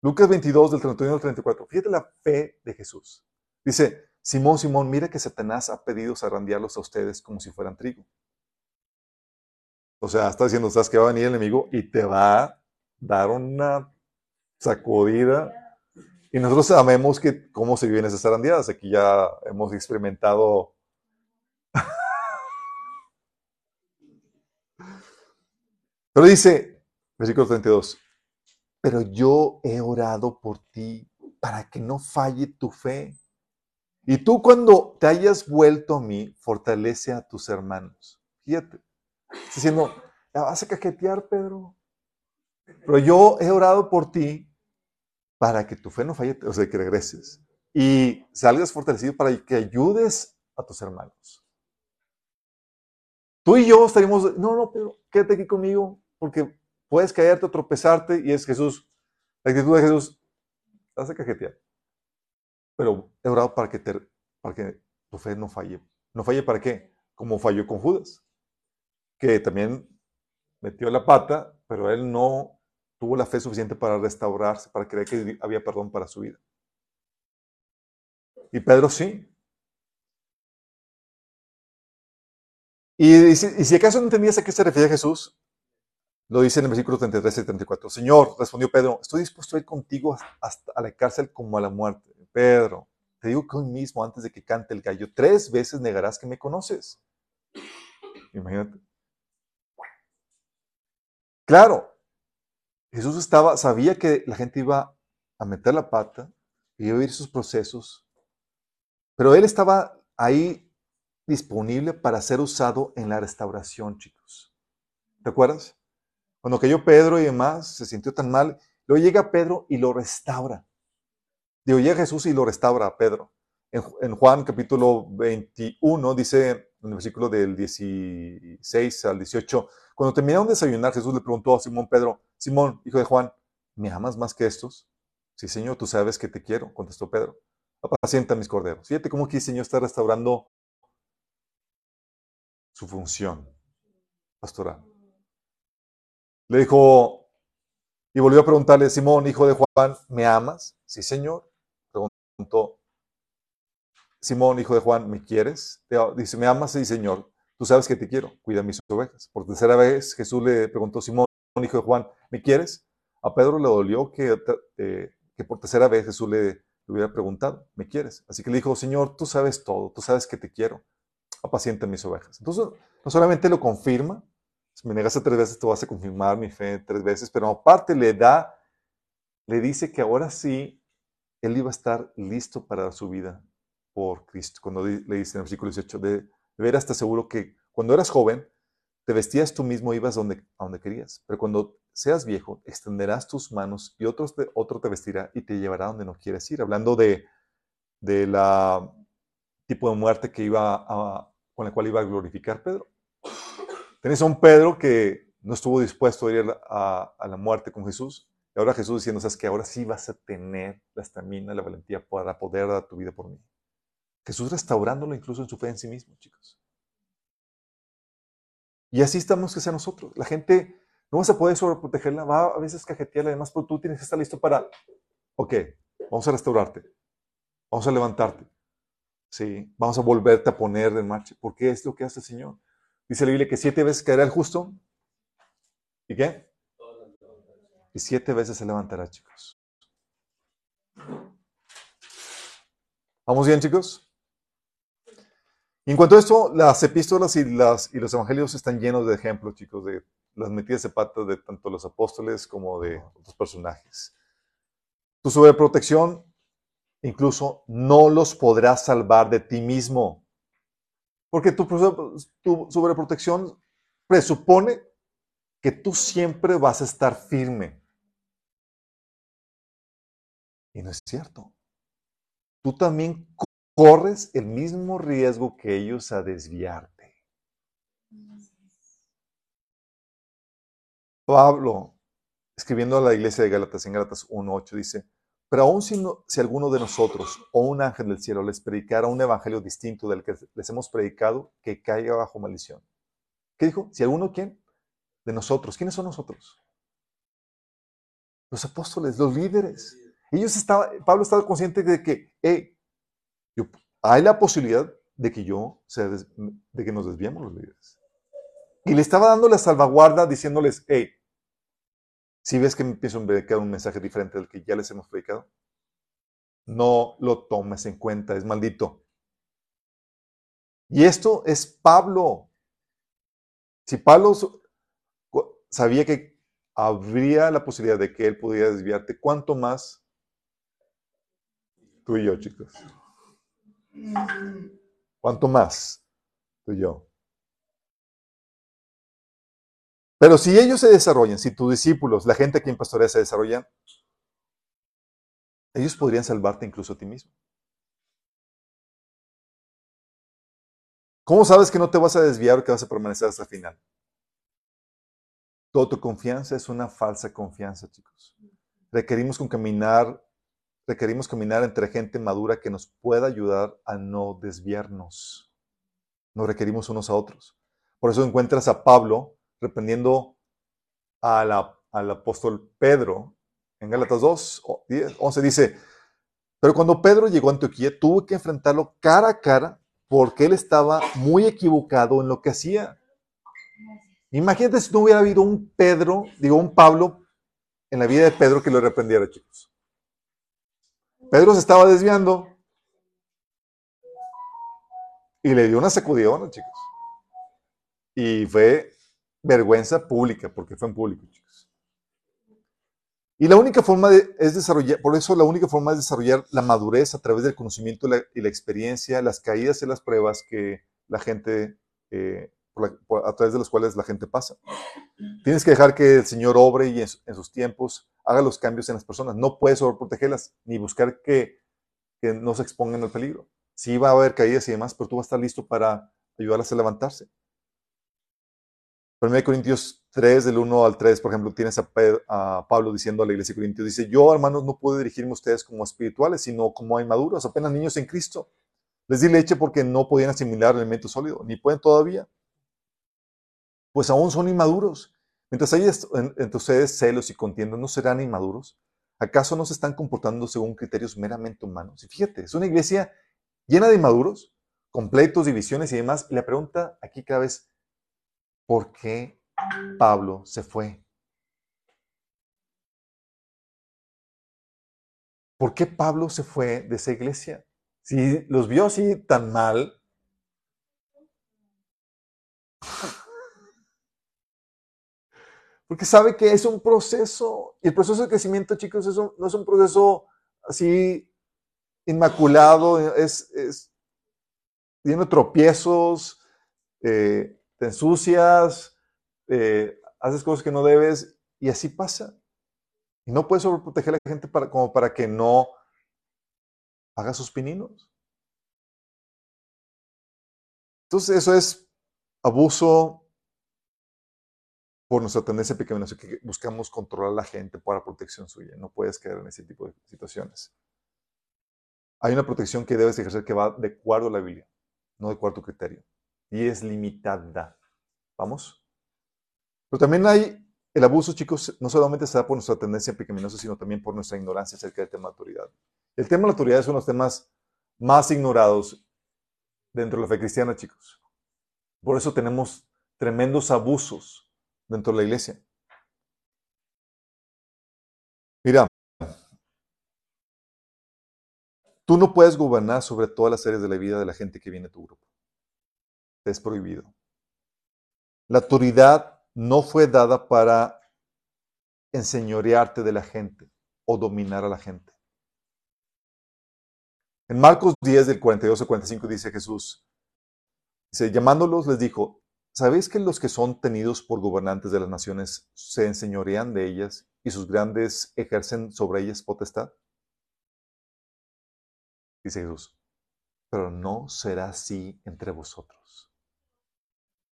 Lucas 22, del 31 al 34. Fíjate la fe de Jesús. Dice, Simón, Simón, mira que Satanás ha pedido zarandearlos a ustedes como si fueran trigo. O sea, está diciendo, sabes que va a venir el enemigo y te va a dar una sacudida. Y nosotros sabemos que cómo se viven esas zarandeadas. Aquí ya hemos experimentado Pero dice, versículo 32, pero yo he orado por ti para que no falle tu fe. Y tú cuando te hayas vuelto a mí, fortalece a tus hermanos. Fíjate, está diciendo, ya vas a caquetear, Pedro. Pero yo he orado por ti para que tu fe no falle, o sea, que regreses. Y salgas fortalecido para que ayudes a tus hermanos. Tú y yo estaríamos, no, no, Pedro, quédate aquí conmigo, porque Puedes caerte tropezarte y es Jesús. La actitud de Jesús te hace cajetear. Pero he orado para que, para que tu fe no falle. ¿No falle para qué? Como falló con Judas, que también metió la pata, pero él no tuvo la fe suficiente para restaurarse, para creer que había perdón para su vida. Y Pedro sí. Y, si acaso no entendías a qué se refiere Jesús, lo dice en el versículo 33 y 34. Señor, respondió Pedro, estoy dispuesto a ir contigo hasta a la cárcel como a la muerte. Pedro, te digo que hoy mismo, antes de que cante el gallo, tres veces negarás que me conoces. Imagínate. Claro, Jesús estaba, sabía que la gente iba a meter la pata, y iba a vivir sus procesos, pero él estaba ahí disponible para ser usado en la restauración, chicos. ¿Te acuerdas? Cuando cayó Pedro y demás, se sintió tan mal. Luego llega Pedro y lo restaura. Digo, llega Jesús y lo restaura a Pedro. En, Juan capítulo 21 dice, en el versículo del 16 al 18, cuando terminaron de desayunar, Jesús le preguntó a Simón Pedro, Simón, hijo de Juan, ¿me amas más que estos? Sí, Señor, tú sabes que te quiero, contestó Pedro. Apacienta mis corderos. Fíjate cómo aquí el Señor está restaurando su función pastoral. Le dijo, y volvió a preguntarle, Simón, hijo de Juan, ¿me amas? Sí, Señor. Preguntó, Simón, hijo de Juan, ¿me quieres? Dice, ¿me amas? Sí, Señor. Tú sabes que te quiero, cuida mis ovejas. Por tercera vez Jesús le preguntó, Simón, hijo de Juan, ¿me quieres? A Pedro le dolió que, que por tercera vez Jesús le, hubiera preguntado, ¿me quieres? Así que le dijo, Señor, tú sabes todo, tú sabes que te quiero, apacienta mis ovejas. Entonces, no solamente lo confirma, si me negaste tres veces, te vas a confirmar mi fe tres veces, pero aparte le da, le dice que ahora sí, él iba a estar listo para su vida por Cristo. Cuando le dice en el versículo 18, de, veras te aseguro que cuando eras joven, te vestías tú mismo, ibas donde, a donde querías, pero cuando seas viejo, extenderás tus manos y otro te, otro te vestirá y te llevará donde no quieres ir. Hablando de, de la tipo de muerte que iba con la cual iba a glorificar Pedro. Tenés a un Pedro que no estuvo dispuesto a ir a, la muerte con Jesús. Y ahora Jesús diciendo, sabes que ahora sí vas a tener la estamina, la valentía para poder dar tu vida por mí. Jesús restaurándolo incluso en su fe en sí mismo, chicos. Y así estamos que sea nosotros. La gente no vas a poder sobreprotegerla, va a veces cajetearla, además, pero tú tienes que estar listo para, ok, vamos a restaurarte, vamos a levantarte, sí, vamos a volverte a poner en marcha, porque es lo que hace el Señor. Dice la Biblia que siete veces caerá el justo. ¿Y qué? Y siete veces se levantará, chicos. ¿Vamos bien, chicos? En cuanto a esto, las epístolas y, las, y los evangelios están llenos de ejemplos, chicos, de las metidas de patas de tanto los apóstoles como de otros personajes. Tu sobreprotección incluso no los podrás salvar de ti mismo. Porque tu, tu sobreprotección presupone que tú siempre vas a estar firme. Y no es cierto. Tú también corres el mismo riesgo que ellos a desviarte. Pablo, escribiendo a la iglesia de Gálatas, en Gálatas 1.8, dice, pero aún si, alguno de nosotros o un ángel del cielo les predicara un evangelio distinto del que les hemos predicado, que caiga bajo maldición. ¿Qué dijo? Si alguno, ¿quién? De nosotros. ¿Quiénes son nosotros? Los apóstoles, los líderes. Ellos estaba, Pablo estaba consciente de que hay la posibilidad de que yo, sea, de que nos desviemos los líderes. Y le estaba dando la salvaguarda diciéndoles, hey, si ves que me empiezo a predicar un mensaje diferente del que ya les hemos predicado, no lo tomes en cuenta, es maldito. Y esto es Pablo. Si Pablo sabía que habría la posibilidad de que él pudiera desviarte, ¿cuánto más tú y yo, chicos? ¿Cuánto más tú y yo? Pero si ellos se desarrollan, si tus discípulos, la gente que en pastorea se desarrollan, ellos podrían salvarte incluso a ti mismo. ¿Cómo sabes que no te vas a desviar o que vas a permanecer hasta el final? Toda tu confianza es una falsa confianza, chicos. Requerimos caminar, requerimos caminar entre gente madura que nos pueda ayudar a no desviarnos. Nos requerimos unos a otros. Por eso encuentras a Pablo reprendiendo al apóstol Pedro. En Gálatas 2, 11 dice, pero cuando Pedro llegó a Antioquía, tuvo que enfrentarlo cara a cara porque él estaba muy equivocado en lo que hacía. Imagínate si no hubiera habido un Pedro, digo, un Pablo en la vida de Pedro que lo reprendiera, chicos. Pedro se estaba desviando y le dio una sacudidona, chicos. Y fue vergüenza pública, porque fue en público, chicos. Y la única forma de, es desarrollar, por eso la única forma es desarrollar la madurez a través del conocimiento y la, experiencia, las caídas y las pruebas que la gente, eh, a través de las cuales la gente pasa. Tienes que dejar que el Señor obre y en, sus tiempos haga los cambios en las personas. No puedes sobreprotegerlas ni buscar que, que no se expongan al peligro. Sí va a haber caídas y demás, pero tú vas a estar listo para ayudarlas a levantarse. 1 Corintios 3, del 1 al 3, por ejemplo, tienes a, Pablo diciendo a la iglesia de Corintios, dice, yo hermanos no puedo dirigirme ustedes como espirituales, sino como inmaduros, apenas niños en Cristo. Les di leche porque no podían asimilar alimento sólido, ni pueden todavía. Pues aún son inmaduros. Mientras hay entre ustedes celos y contiendas, ¿no serán inmaduros? ¿Acaso no se están comportando según criterios meramente humanos? Y fíjate, es una iglesia llena de inmaduros, completos, divisiones y demás. Y la pregunta aquí cada vez por qué Pablo se fue. ¿Por qué Pablo se fue de esa iglesia? Si los vio así tan mal, porque sabe que es un proceso, y el proceso de crecimiento, chicos, no es un proceso así inmaculado, es, es tropiezos, eh, te ensucias, eh, haces cosas que no debes y así pasa. Y no puedes sobreproteger a la gente como para que no haga sus pininos. Entonces eso es abuso por nuestra tendencia pecaminosa, que buscamos controlar a la gente para protección suya. No puedes caer en ese tipo de situaciones. Hay una protección que debes ejercer que va de acuerdo a la Biblia, no de acuerdo a tu criterio y es limitada. ¿Vamos? Pero también hay el abuso, chicos, no solamente se por nuestra tendencia pecaminosa, sino también por nuestra ignorancia acerca del tema de autoridad. El tema de la autoridad es uno de los temas más ignorados dentro de la fe cristiana, chicos. Por eso tenemos tremendos abusos dentro de la iglesia. Mira, tú no puedes gobernar sobre todas las áreas de la vida de la gente que viene a tu grupo. es prohibido. La autoridad no fue dada para enseñorearte de la gente o dominar a la gente. En Marcos 10, del 42 al 45, dice Jesús, llamándolos les dijo, ¿sabéis que los que son tenidos por gobernantes de las naciones se enseñorean de ellas y sus grandes ejercen sobre ellas potestad? Dice Jesús, pero no será así entre vosotros.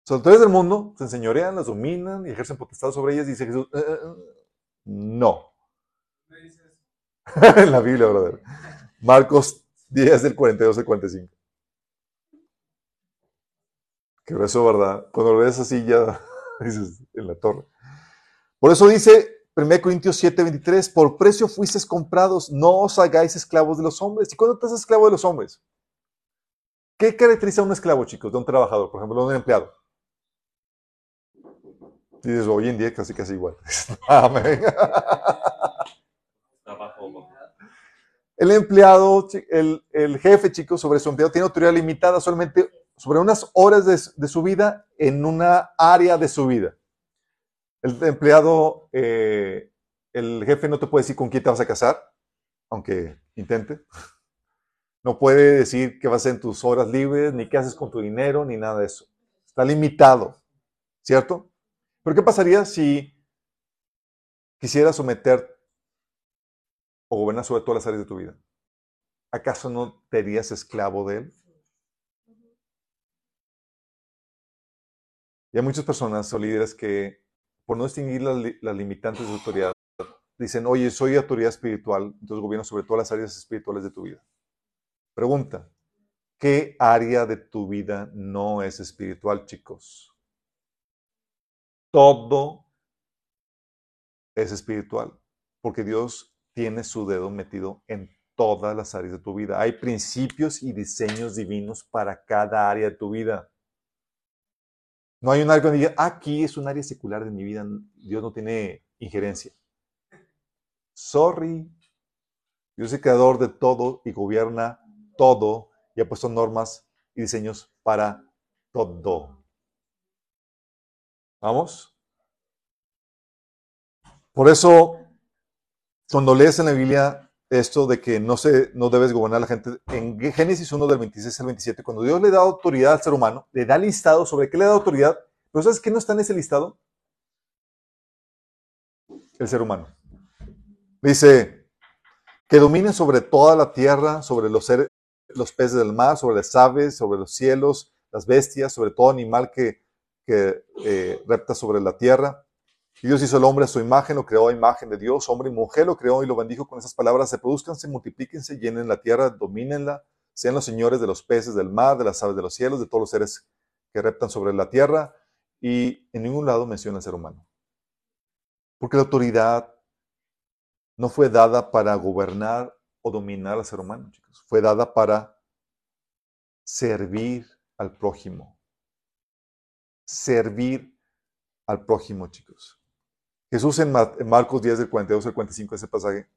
Los del mundo se enseñorean, las dominan y ejercen potestad sobre ellas. Dice Jesús, eh, eh, eh, no. en la Biblia, brother. Marcos 10 del 42 al 45. Que eso, ¿verdad? Cuando lo ves así ya dices en la torre. Por eso dice 1 Corintios 7, 23, por precio fuisteis comprados, no os hagáis esclavos de los hombres. ¿Y cuándo haces esclavo de los hombres? ¿Qué caracteriza a un esclavo, chicos, de un trabajador, por ejemplo, de un empleado? Dices, hoy en día casi casi igual. Amén. El empleado, el, el, jefe, chicos, sobre su empleado tiene autoridad limitada solamente sobre unas horas de, su vida en una área de su vida. El empleado, eh, el jefe no te puede decir con quién te vas a casar, aunque intente. No puede decir qué vas a hacer en tus horas libres, ni qué haces con tu dinero, ni nada de eso. Está limitado, ¿cierto? Pero ¿qué pasaría si quisiera someter o gobernar sobre todas las áreas de tu vida? ¿Acaso no te harías esclavo de él? Y hay muchas personas o líderes que, por no distinguir las, limitantes de autoridad, dicen, oye, soy autoridad espiritual, entonces gobierno sobre todas las áreas espirituales de tu vida. Pregunta, ¿qué área de tu vida no es espiritual, chicos? todo es espiritual, porque Dios tiene su dedo metido en todas las áreas de tu vida. Hay principios y diseños divinos para cada área de tu vida. No hay un área que diga, aquí es un área secular de mi vida, Dios no tiene injerencia. Sorry. Dios es el creador de todo y gobierna todo y ha puesto normas y diseños para todo. ¿Vamos? Por eso, cuando lees en la Biblia esto de que no, se, no debes gobernar a la gente, en Génesis 1 del 26 al 27, cuando Dios le da autoridad al ser humano, le da listado sobre qué le da autoridad, pero ¿sabes qué no está en ese listado? El ser humano. Dice, que dominen sobre toda la tierra, sobre los, seres, los peces del mar, sobre las aves, sobre los cielos, las bestias, sobre todo animal que que eh, repta sobre la tierra. Y Dios hizo el hombre a su imagen, lo creó a imagen de Dios, hombre y mujer lo creó y lo bendijo con esas palabras, se produzcan, se multiplíquense, llenen la tierra, domínenla, sean los señores de los peces del mar, de las aves de los cielos, de todos los seres que reptan sobre la tierra, y en ningún lado menciona al ser humano. Porque la autoridad no fue dada para gobernar o dominar al ser humano, chicos, fue dada para servir al prójimo servir al prójimo, chicos. Jesús en, Marcos 10, del 42 al 45, ese pasaje,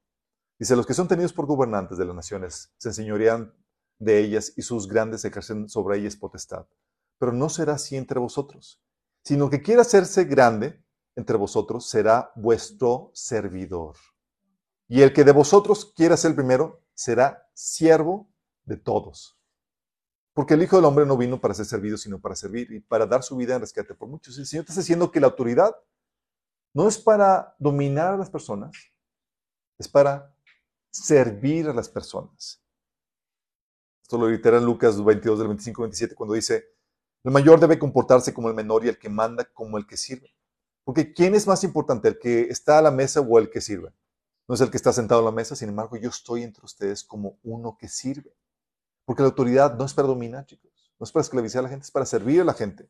dice, los que son tenidos por gobernantes de las naciones se enseñorean de ellas y sus grandes ejercen sobre ellas potestad. Pero no será así entre vosotros, sino que quiera hacerse grande entre vosotros será vuestro servidor. Y el que de vosotros quiera ser primero será siervo de todos. Porque el Hijo del Hombre no vino para ser servido, sino para servir y para dar su vida en rescate por muchos. El Señor está diciendo que la autoridad no es para dominar a las personas, es para servir a las personas. Esto lo reitera en Lucas 22, del 25 27, cuando dice, el mayor debe comportarse como el menor y el que manda como el que sirve. Porque ¿quién es más importante, el que está a la mesa o el que sirve? No es el que está sentado a la mesa, sin embargo, yo estoy entre ustedes como uno que sirve. Porque la autoridad no es para dominar, chicos. No es para esclavizar a la gente, es para servir a la gente.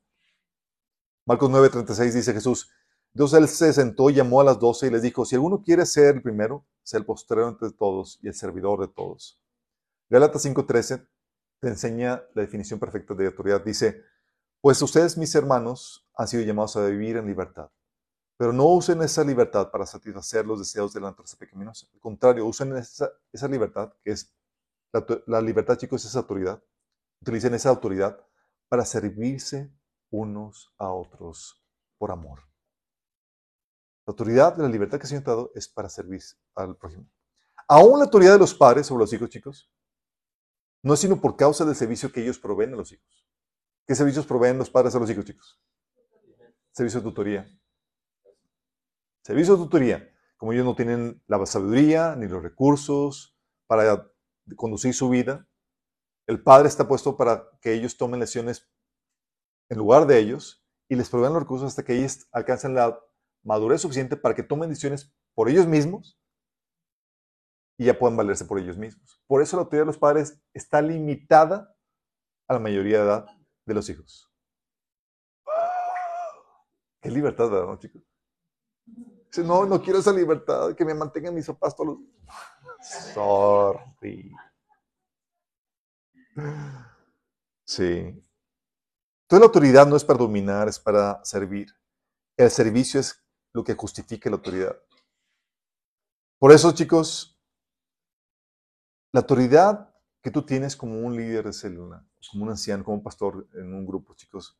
Marcos 9:36 dice Jesús, entonces él se sentó y llamó a las doce y les dijo, si alguno quiere ser el primero, sea el postrero entre todos y el servidor de todos. Gálatas 5:13 te enseña la definición perfecta de autoridad. Dice, pues ustedes, mis hermanos, han sido llamados a vivir en libertad. Pero no usen esa libertad para satisfacer los deseos de la naturaleza pecaminosa. Al contrario, usen esa, esa libertad, que es la, libertad, chicos, es autoridad. Utilicen esa autoridad para servirse unos a otros por amor. La autoridad de la libertad que el ha dado es para servir al prójimo. Aún la autoridad de los padres sobre los hijos, chicos, no es sino por causa del servicio que ellos proveen a los hijos. ¿Qué servicios proveen los padres a los hijos, chicos? Servicio de tutoría. Servicio de tutoría. Como ellos no tienen la sabiduría ni los recursos para conducir su vida, el padre está puesto para que ellos tomen lecciones en lugar de ellos y les provean los recursos hasta que ellos alcancen la madurez suficiente para que tomen decisiones por ellos mismos y ya puedan valerse por ellos mismos. Por eso la autoridad de los padres está limitada a la mayoría de edad de los hijos. Qué libertad, ¿verdad, chicos? Dice, no, no quiero esa libertad, que me mantengan mis papás todos los... Sorry. Sí. Toda la autoridad no es para dominar, es para servir. El servicio es lo que justifica la autoridad. Por eso, chicos, la autoridad que tú tienes como un líder de célula, como un anciano, como un pastor en un grupo, chicos,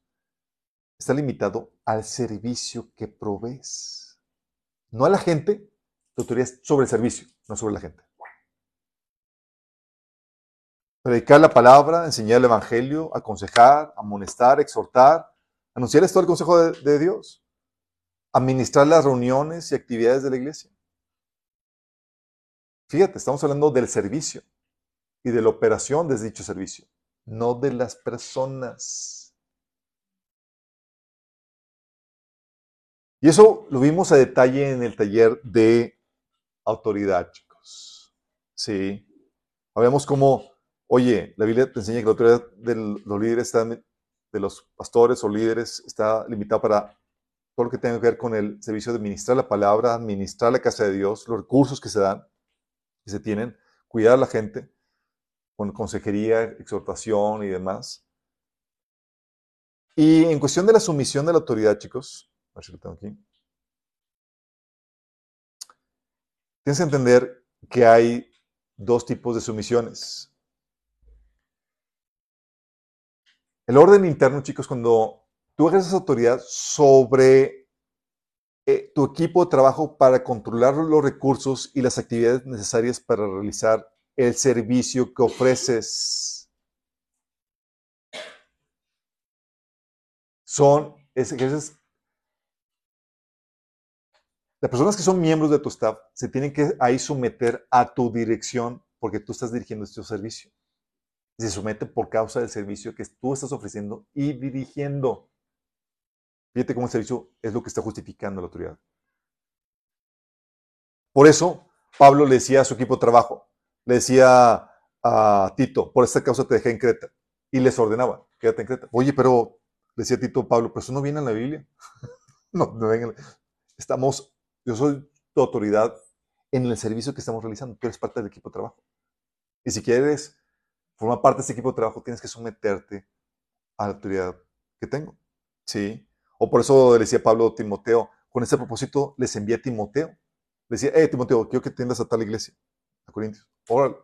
está limitado al servicio que provees. No a la gente, tu autoridad es sobre el servicio, no sobre la gente. Predicar la palabra, enseñar el evangelio, aconsejar, amonestar, exhortar, anunciarles todo el consejo de Dios, administrar las reuniones y actividades de la iglesia. Fíjate, estamos hablando del servicio y de la operación de dicho servicio, no de las personas. Y eso lo vimos a detalle en el taller de autoridad, chicos. Sí. Habíamos cómo Oye, la Biblia te enseña que la autoridad de los líderes está, de los pastores o líderes está limitada para todo lo que tenga que ver con el servicio de ministrar la palabra, administrar la casa de Dios, los recursos que se dan, que se tienen, cuidar a la gente con consejería, exhortación y demás. Y en cuestión de la sumisión de la autoridad, chicos, a ver si lo tengo aquí. Tienes que entender que hay dos tipos de sumisiones. El orden interno, chicos, cuando tú ejerces autoridad sobre eh, tu equipo de trabajo para controlar los recursos y las actividades necesarias para realizar el servicio que ofreces. Son, ejerces, las personas que son miembros de tu staff se tienen que ahí someter a tu dirección porque tú estás dirigiendo este servicio se somete por causa del servicio que tú estás ofreciendo y dirigiendo. Fíjate cómo el servicio es lo que está justificando la autoridad. Por eso, Pablo le decía a su equipo de trabajo, le decía a Tito, por esta causa te dejé en Creta. Y les ordenaba, quédate en Creta. Oye, pero, decía Tito Pablo, pero eso no viene en la Biblia. no, no venga. Estamos, yo soy tu autoridad en el servicio que estamos realizando. Tú eres parte del equipo de trabajo. Y si quieres forma parte de este equipo de trabajo, tienes que someterte a la autoridad que tengo. ¿Sí? O por eso le decía Pablo a Timoteo, con ese propósito les envié a Timoteo. Le decía, eh, Timoteo, quiero que tiendas a tal iglesia, a Corintios. Órale.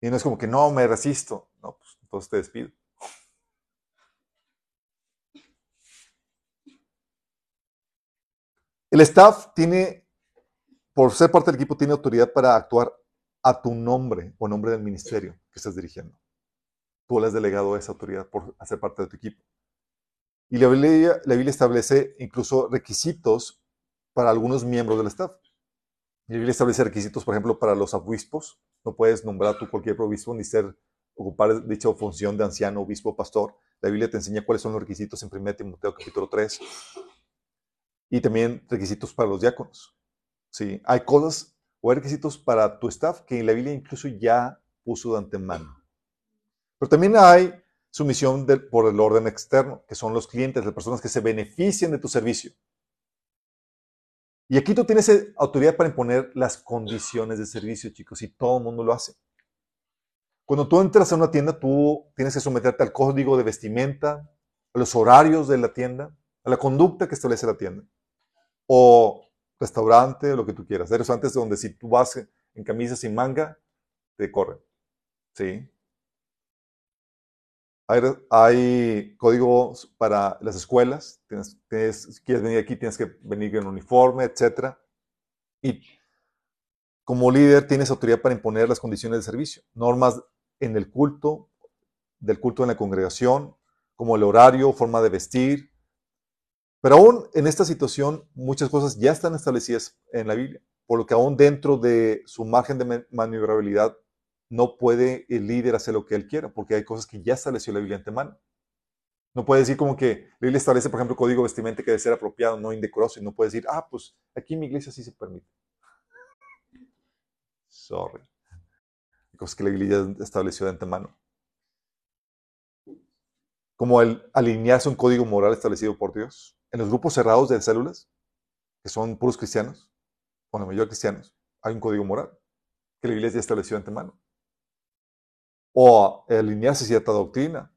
Y no es como que no, me resisto. No, pues entonces te despido. El staff tiene, por ser parte del equipo, tiene autoridad para actuar a tu nombre o nombre del ministerio que estás dirigiendo. Tú le has delegado esa autoridad por hacer parte de tu equipo. Y la Biblia, establece incluso requisitos para algunos miembros del staff. La Biblia establece requisitos, por ejemplo, para los obispos. No puedes nombrar tú cualquier obispo ni ser ocupar dicha función de anciano, obispo, pastor. La Biblia te enseña cuáles son los requisitos en 1 Timoteo capítulo 3. Y también requisitos para los diáconos. Sí, hay cosas o hay requisitos para tu staff que la Biblia incluso ya puso de antemano. Pero también hay sumisión por el orden externo, que son los clientes, las personas que se benefician de tu servicio. Y aquí tú tienes autoridad para imponer las condiciones de servicio, chicos, y todo el mundo lo hace. Cuando tú entras a una tienda, tú tienes que someterte al código de vestimenta, a los horarios de la tienda, a la conducta que establece la tienda. O restaurante, lo que tú quieras. Hay restaurantes donde si tú vas en camisa sin manga, te corren. ¿Sí? Hay, códigos para las escuelas. Tienes, si quieres venir aquí, tienes que venir en uniforme, etc. Y como líder tienes autoridad para imponer las condiciones de servicio. Normas en el culto, del culto en la congregación, como el horario, forma de vestir. Pero aún en esta situación, muchas cosas ya están establecidas en la Biblia, por lo que aún dentro de su margen de maniobrabilidad no puede el líder hacer lo que él quiera, porque hay cosas que ya estableció la Biblia antemano. No puede decir como que la Biblia establece, por ejemplo, código vestimenta que debe ser apropiado, no indecoroso, y no puede decir, ah, pues aquí en mi iglesia sí se permite. Sorry. Hay cosas que la Biblia estableció de antemano. Como el alinearse a un código moral establecido por Dios. En los grupos cerrados de células, que son puros cristianos, o la mayoría cristianos, hay un código moral que la Iglesia estableció de antemano o alinearse a cierta doctrina,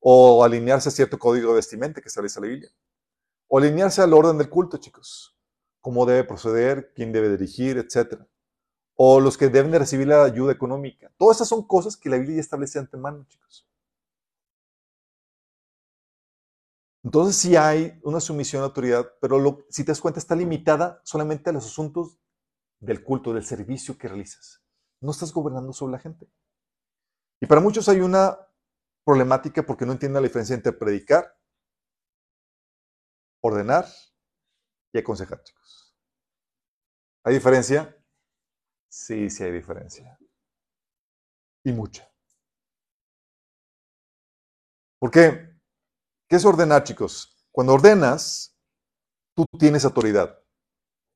o alinearse a cierto código de vestimenta que establece la Biblia, o alinearse al orden del culto, chicos, cómo debe proceder, quién debe dirigir, etc. O los que deben recibir la ayuda económica. Todas esas son cosas que la Biblia ya establece de antemano, chicos. Entonces sí hay una sumisión a autoridad, pero si te das cuenta está limitada solamente a los asuntos del culto, del servicio que realizas. No estás gobernando sobre la gente. Y para muchos hay una problemática porque no entienden la diferencia entre predicar, ordenar y aconsejar, chicos. ¿Hay diferencia? Sí, sí hay diferencia. Y mucha. ¿Por qué? ¿Qué es ordenar, chicos? Cuando ordenas, tú tienes autoridad.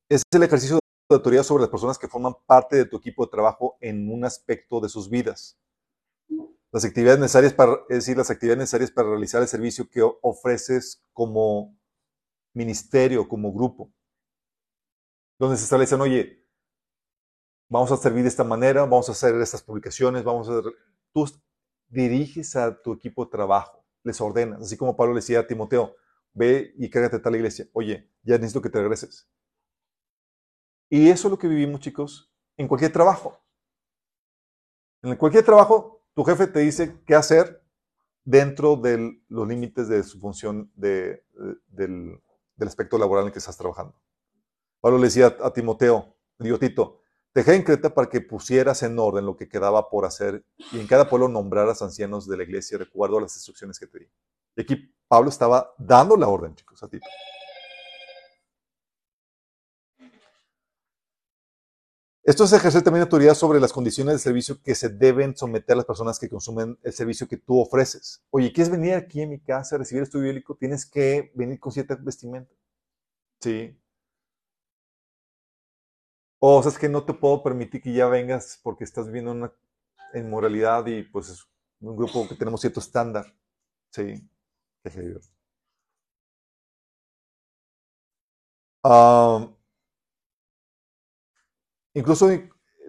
Es el ejercicio de autoridad sobre las personas que forman parte de tu equipo de trabajo en un aspecto de sus vidas las actividades necesarias para, es decir, las actividades necesarias para realizar el servicio que ofreces como ministerio, como grupo. Donde se establecen, oye, vamos a servir de esta manera, vamos a hacer estas publicaciones, vamos a hacer... Tú diriges a tu equipo de trabajo, les ordenas, así como Pablo le decía a Timoteo, ve y cárgate a tal iglesia. Oye, ya necesito que te regreses. Y eso es lo que vivimos, chicos, en cualquier trabajo. En cualquier trabajo tu jefe te dice qué hacer dentro de los límites de su función del, aspecto laboral en el que estás trabajando. Pablo le decía a, Timoteo, digo Tito, te dejé en Creta para que pusieras en orden lo que quedaba por hacer y en cada pueblo nombraras ancianos de la iglesia a las instrucciones que te di. Y aquí Pablo estaba dando la orden, chicos, a Tito. Esto es ejercer también autoridad sobre las condiciones de servicio que se deben someter a las personas que consumen el servicio que tú ofreces. Oye, ¿quieres venir aquí en mi casa a recibir estudio bíblico? Tienes que venir con cierta vestimenta. Sí. O, sea, es que no te puedo permitir que ya vengas porque estás viviendo una inmoralidad y pues es un grupo que tenemos cierto estándar. Sí. Qué um, Incluso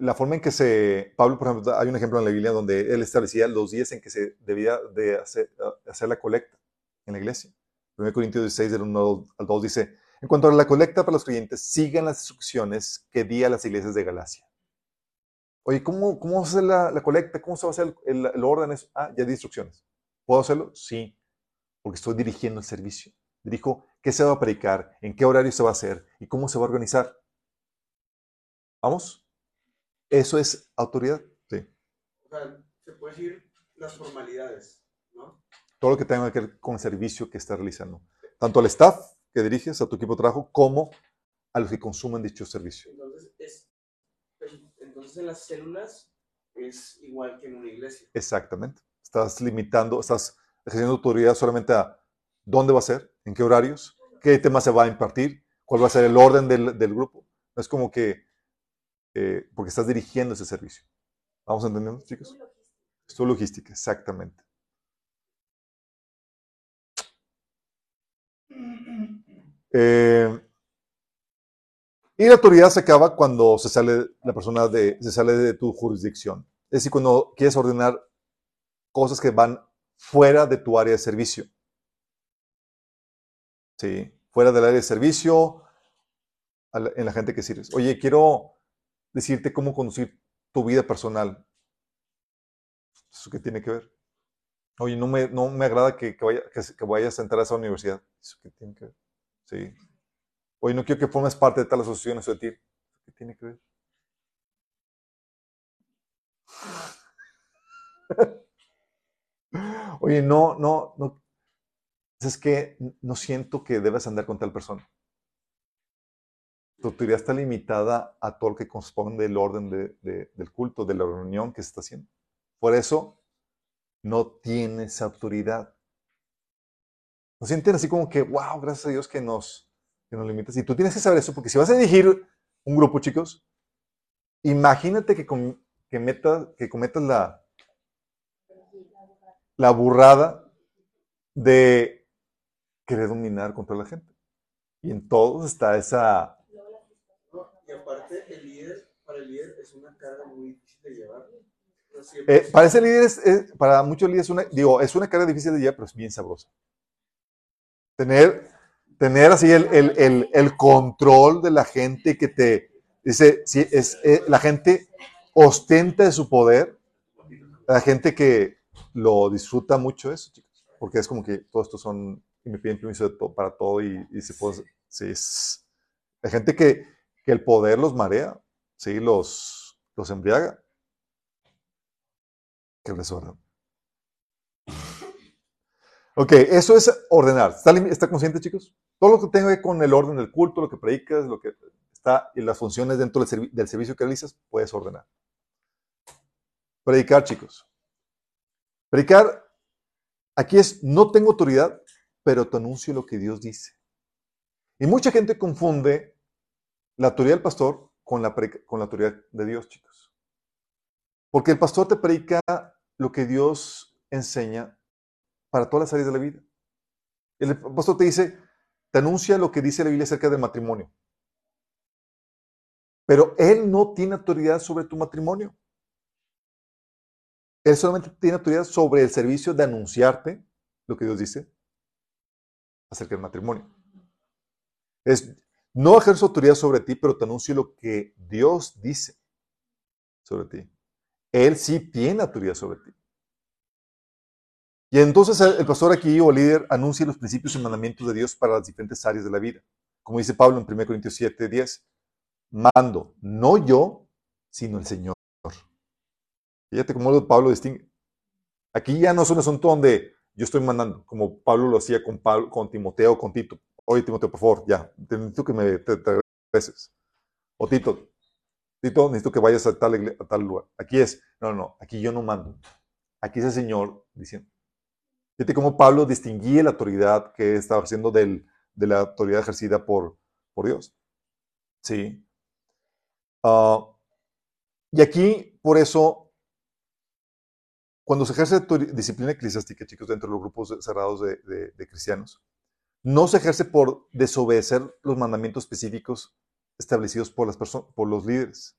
la forma en que se, Pablo, por ejemplo, hay un ejemplo en la Biblia donde él establecía los días en que se debía de hacer, hacer la colecta en la iglesia. 1 Corintios 16, del 1 al 2 dice, en cuanto a la colecta para los creyentes, sigan las instrucciones que di a las iglesias de Galacia. Oye, ¿cómo, cómo va a hacer la, colecta? ¿Cómo se va a hacer el, el, orden? Ah, ya di instrucciones. ¿Puedo hacerlo? Sí, porque estoy dirigiendo el servicio. Dirijo qué se va a predicar, en qué horario se va a hacer y cómo se va a organizar. ¿Vamos? Eso es autoridad. Sí. O sea, se puede decir las formalidades, ¿no? Todo lo que tenga que ver con el servicio que estás realizando. Tanto al staff que diriges, a tu equipo de trabajo, como a los que consumen dicho servicio. Entonces, entonces en las células es igual que en una iglesia. Exactamente. Estás limitando, estás ejerciendo autoridad solamente a dónde va a ser, en qué horarios, qué tema se va a impartir, cuál va a ser el orden del, del grupo. No es como que eh, porque estás dirigiendo ese servicio. ¿Vamos entendiendo, chicos? Es tu logística, exactamente. Eh, y la autoridad se acaba cuando se sale la persona de, se sale de tu jurisdicción. Es decir, cuando quieres ordenar cosas que van fuera de tu área de servicio. Sí, fuera del área de servicio, en la gente que sirves. Oye, quiero decirte cómo conducir tu vida personal. ¿Eso qué tiene que ver? Oye, no me, no me agrada que, que, vaya, que, vayas a entrar a esa universidad. ¿Eso qué tiene que ver? Sí. Oye, no quiero que formes parte de tal asociación, eso de ti. ¿Qué tiene que ver? Oye, no, no, no. Es que no siento que debas andar con tal persona. Tu autoridad está limitada a todo lo que corresponde del orden del culto, de la reunión que se está haciendo. Por eso, no tienes autoridad. ¿No sienten así como que, wow, gracias a Dios que nos, que nos limitas? Y tú tienes que saber eso, porque si vas a dirigir un grupo, chicos, imagínate que, que cometas la, la burrada de querer dominar contra la gente. Y en todos está esa... y aparte, el líder, para el líder es una carga muy difícil de llevar. Eh, para ese líder, es, para muchos líderes, una, digo, es una carga difícil de llevar, pero es bien sabrosa. Tener, tener así el, el, el, control de la gente que te dice, si es, eh, la gente ostenta de su poder, la gente que lo disfruta mucho eso, chicos, porque es como que todos estos son, y me piden permiso para todo y, y se puede, sí, es, la gente que, que, el poder los marea, sí, los, los embriaga. Qué desorden. Ok, eso es ordenar. ¿Está, ¿Está, consciente, chicos? Todo lo que tenga que ver con el orden del culto, lo que predicas, lo que está y las funciones dentro del, del servicio que realizas, puedes ordenar. Predicar, chicos. Predicar, aquí es, no tengo autoridad, pero te anuncio lo que Dios dice. Y mucha gente confunde la autoridad del pastor con la, con la autoridad de Dios, chicos. Porque el pastor te predica lo que Dios enseña para todas las áreas de la vida. El pastor te dice, te anuncia lo que dice la Biblia acerca del matrimonio. Pero él no tiene autoridad sobre tu matrimonio. Él solamente tiene autoridad sobre el servicio de anunciarte lo que Dios dice acerca del matrimonio. Es, no ejerzo autoridad sobre ti, pero te anuncio lo que Dios dice sobre ti. Él sí tiene autoridad sobre ti. Y entonces el pastor aquí o líder anuncia los principios y mandamientos de Dios para las diferentes áreas de la vida. Como dice Pablo en 1 Corintios 7, 10. Mando, no yo, sino el Señor. Fíjate cómo Pablo distingue. Aquí ya no es un asunto donde yo estoy mandando, como Pablo lo hacía con, Pablo, con con Tito. Oye, Timoteo, por favor, ya, te necesito que me te, regreses. O Tito, Tito, necesito que vayas a tal, lugar. Aquí es, no, no, aquí yo no mando. Aquí es el Señor diciendo. Fíjate cómo Pablo distinguía la autoridad que estaba haciendo del, de la autoridad ejercida por, por Dios. Sí. Uh, y aquí, por eso, cuando se ejerce disciplina eclesiástica, chicos, dentro de los grupos cerrados de, cristianos, no se ejerce por desobedecer los mandamientos específicos establecidos por, las por los líderes.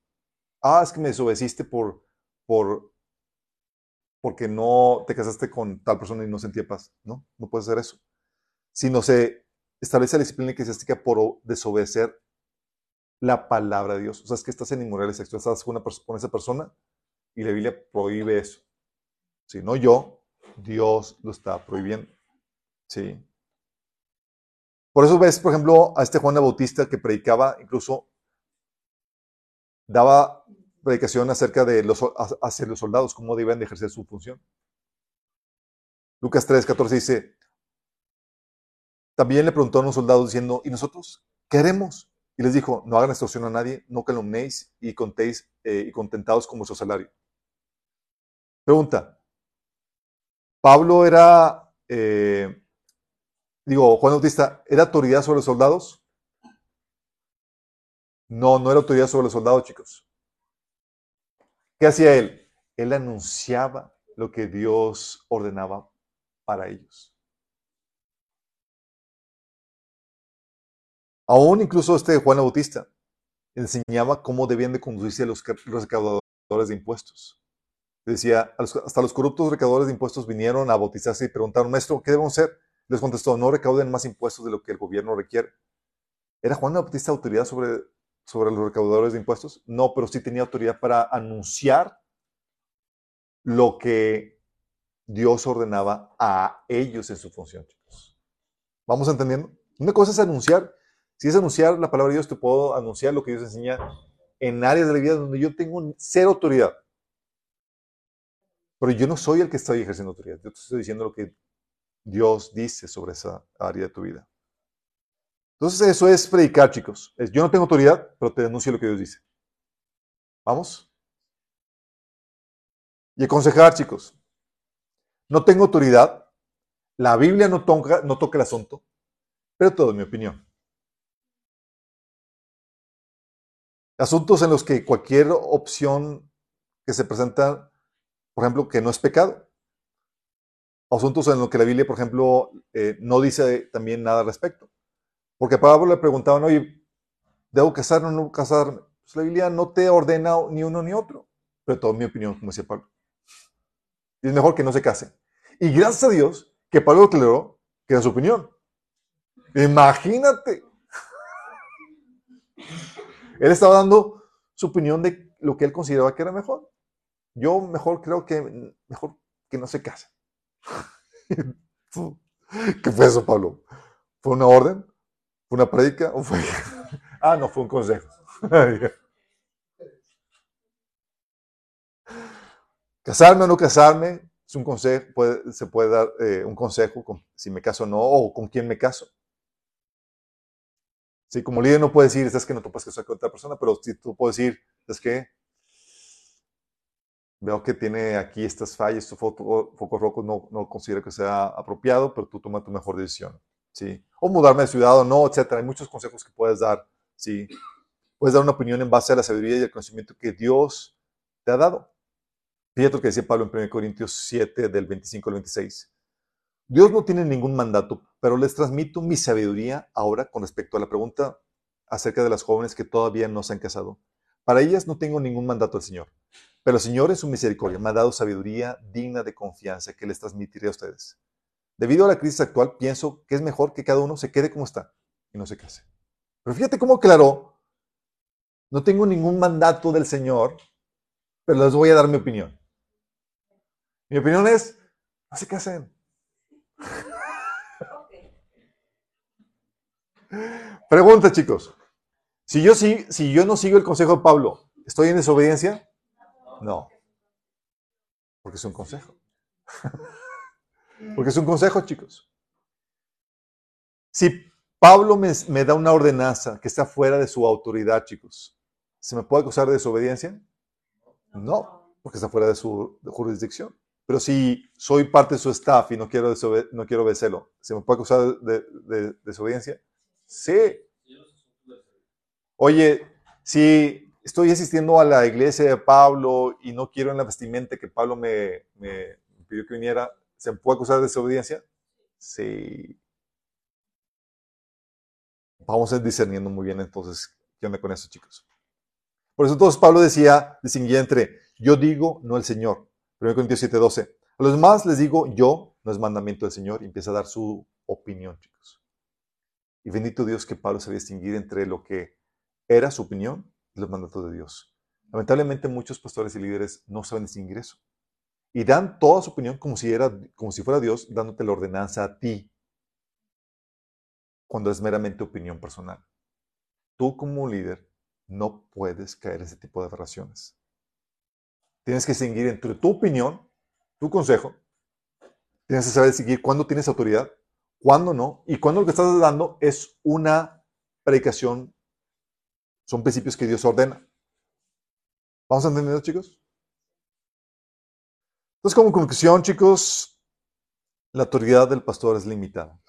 Ah, es que me desobedeciste por, por, porque no te casaste con tal persona y no sentía paz. No, no puede ser eso. Sino se establece la disciplina eclesiástica por desobedecer la palabra de Dios. O sea, es que estás en inmorales sexuales, estás con, una, con esa persona y la Biblia prohíbe eso. Si no yo, Dios lo está prohibiendo. ¿Sí? Por eso ves, por ejemplo, a este Juan el Bautista que predicaba, incluso daba predicación acerca de los, los soldados, cómo deben de ejercer su función. Lucas 3, 14 dice, también le preguntó a unos soldados diciendo, ¿y nosotros qué haremos? Y les dijo, no hagan extorsión a nadie, no calumnéis y contéis eh, y contentados con vuestro salario. Pregunta, Pablo era, eh, digo, Juan Bautista, ¿era autoridad sobre los soldados? No, no era autoridad sobre los soldados, chicos. ¿Qué hacía él? Él anunciaba lo que Dios ordenaba para ellos. Aún incluso este Juan Bautista enseñaba cómo debían de conducirse los recaudadores de impuestos. Decía, hasta los corruptos recaudadores de impuestos vinieron a bautizarse y preguntaron, maestro, ¿qué debemos hacer? Les contestó, no recauden más impuestos de lo que el gobierno requiere. ¿Era Juan Bautista autoridad sobre, sobre los recaudadores de impuestos? No, pero sí tenía autoridad para anunciar lo que Dios ordenaba a ellos en su función, chicos. ¿Vamos entendiendo? Una cosa es anunciar. Si es anunciar la palabra de Dios, te puedo anunciar lo que Dios enseña en áreas de la vida donde yo tengo cero autoridad. Pero yo no soy el que estoy ejerciendo autoridad. Yo te estoy diciendo lo que Dios dice sobre esa área de tu vida. Entonces eso es predicar, chicos. Yo no tengo autoridad, pero te denuncio lo que Dios dice. ¿Vamos? Y aconsejar, chicos. No tengo autoridad. La Biblia no toca, no toca el asunto, pero todo es mi opinión. Asuntos en los que cualquier opción que se presenta, por ejemplo, que no es pecado. Asuntos en los que la Biblia, por ejemplo, eh, no dice también nada al respecto. Porque a Pablo le preguntaban, oye, ¿debo casarme o no casarme? Pues la Biblia no te ordena ni uno ni otro. Pero todo mi opinión, como decía Pablo. Y es mejor que no se case. Y gracias a Dios que Pablo declaró que era su opinión. Imagínate. Él estaba dando su opinión de lo que él consideraba que era mejor. Yo mejor creo que mejor que no se case. ¿Qué fue eso, Pablo? ¿Fue una orden? ¿Fue una prédica? ¿O fue... ah, no, fue un consejo. Casarme o no casarme es un consejo, se puede dar eh, un consejo si me caso o no, o con quién me caso. Sí, como líder no puedo decir, es que no te puedes casar con otra persona, pero si tú puedes decir, es que veo que tiene aquí estas fallas, estos focos rojos, no, no considero que sea apropiado, pero tú toma tu mejor decisión. ¿sí? O mudarme de ciudad o no, etcétera. Hay muchos consejos que puedes dar, ¿sí? Puedes dar una opinión en base a la sabiduría y el conocimiento que Dios te ha dado. Fíjate lo que decía Pablo en 1 Corintios 7, del 25 al 26. Dios no tiene ningún mandato, pero les transmito mi sabiduría ahora con respecto a la pregunta acerca de las jóvenes que todavía no se han casado. Para ellas no tengo ningún mandato del Señor, pero el Señor en su misericordia me ha dado sabiduría digna de confianza que les transmitiré a ustedes. Debido a la crisis actual, pienso que es mejor que cada uno se quede como está y no se case. Pero fíjate cómo aclaró, no tengo ningún mandato del Señor, pero les voy a dar mi opinión. Mi opinión es, no se casen. Pregunta, chicos. Si yo, si, si yo no sigo el consejo de Pablo, ¿estoy en desobediencia? No. Porque es un consejo. Porque es un consejo, chicos. Si Pablo me, me, da una ordenanza que está fuera de su autoridad, chicos, ¿se me puede acusar de desobediencia? No, porque está fuera de su jurisdicción. Pero si soy parte de su staff y no quiero, no quiero obedecerlo, ¿se me puede acusar de, desobediencia? Sí. Oye, si estoy asistiendo a la iglesia de Pablo y no quiero en la vestimenta que Pablo me, pidió que viniera, ¿se puede acusar de desobediencia? Sí. Vamos a ir discerniendo muy bien entonces qué onda con eso, chicos. Por eso entonces Pablo decía, distinguía entre yo digo, no el Señor. 1 Corintios 7:12. A los demás les digo yo, no es mandamiento del Señor, y empieza a dar su opinión, chicos. Y bendito Dios que Pablo sabía distinguir entre lo que era su opinión los mandatos de Dios. Lamentablemente muchos pastores y líderes no saben distinguir eso. Y dan toda su opinión como si, era, como si fuera Dios dándote la ordenanza a ti, cuando es meramente opinión personal. Tú como líder no puedes caer en ese tipo de aberraciones. Tienes que distinguir entre tu opinión, tu consejo. Tienes que saber distinguir cuándo tienes autoridad, cuándo no, y cuándo lo que estás dando es una predicación. Son principios que Dios ordena. ¿Vamos a entender, chicos? Entonces, como conclusión, chicos, la autoridad del pastor es limitada.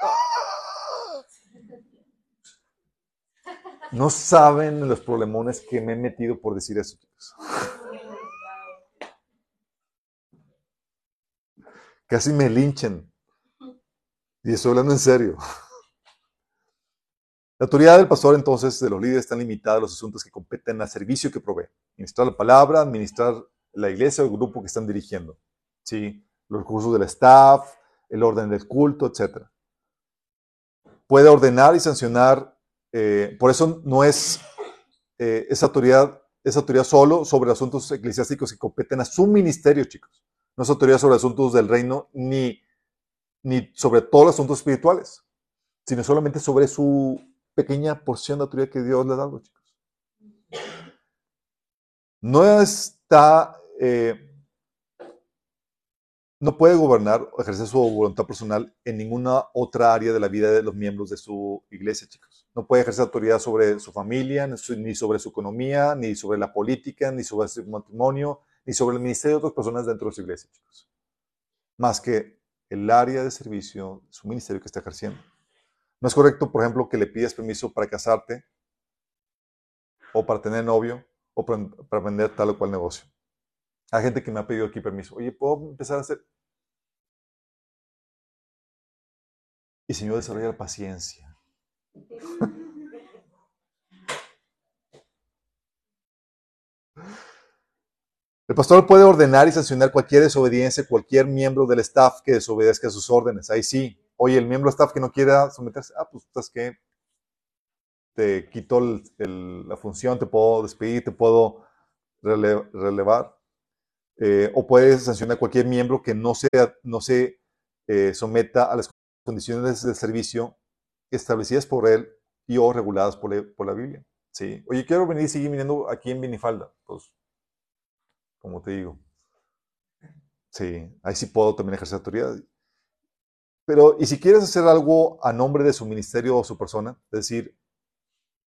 No saben los problemones que me he metido por decir eso, chicos. Casi me linchen. Y estoy hablando en serio. La autoridad del pastor, entonces, de los líderes, está limitada a los asuntos que competen al servicio que provee. Ministrar la palabra, administrar la iglesia o el grupo que están dirigiendo. ¿Sí? Los recursos del staff, el orden del culto, etc. Puede ordenar y sancionar. Eh, por eso no es eh, esa, autoridad, esa autoridad solo sobre asuntos eclesiásticos que competen a su ministerio, chicos no es autoridad sobre asuntos del reino ni, ni sobre todos los asuntos espirituales, sino solamente sobre su pequeña porción de autoridad que Dios le ha dado, chicos. No está, eh, no puede gobernar o ejercer su voluntad personal en ninguna otra área de la vida de los miembros de su iglesia, chicos. No puede ejercer autoridad sobre su familia, ni sobre su economía, ni sobre la política, ni sobre su matrimonio, ni sobre el ministerio de otras personas dentro de su iglesia, chicos. Más que el área de servicio, su ministerio que está ejerciendo. No es correcto, por ejemplo, que le pidas permiso para casarte o para tener novio o para, vender tal o cual negocio. Hay gente que me ha pedido aquí permiso. Oye, ¿puedo empezar a hacer? Y Señor, desarrolla la paciencia. El pastor puede ordenar y sancionar cualquier desobediencia, cualquier miembro del staff que desobedezca sus órdenes. Ahí sí. Oye, el miembro del staff que no quiera someterse, ah, pues, ¿sabes qué? Te quito la función, te puedo despedir, te puedo relevar. Eh, o puedes sancionar cualquier miembro que no, sea, no se eh, someta a las condiciones del servicio establecidas por él y o reguladas por, la Biblia. ¿sí? Oye, quiero venir y seguir viniendo aquí en minifalda. Pues como te digo. Sí, ahí sí puedo también ejercer autoridad. Pero, y si quieres hacer algo a nombre de su ministerio o su persona, es decir,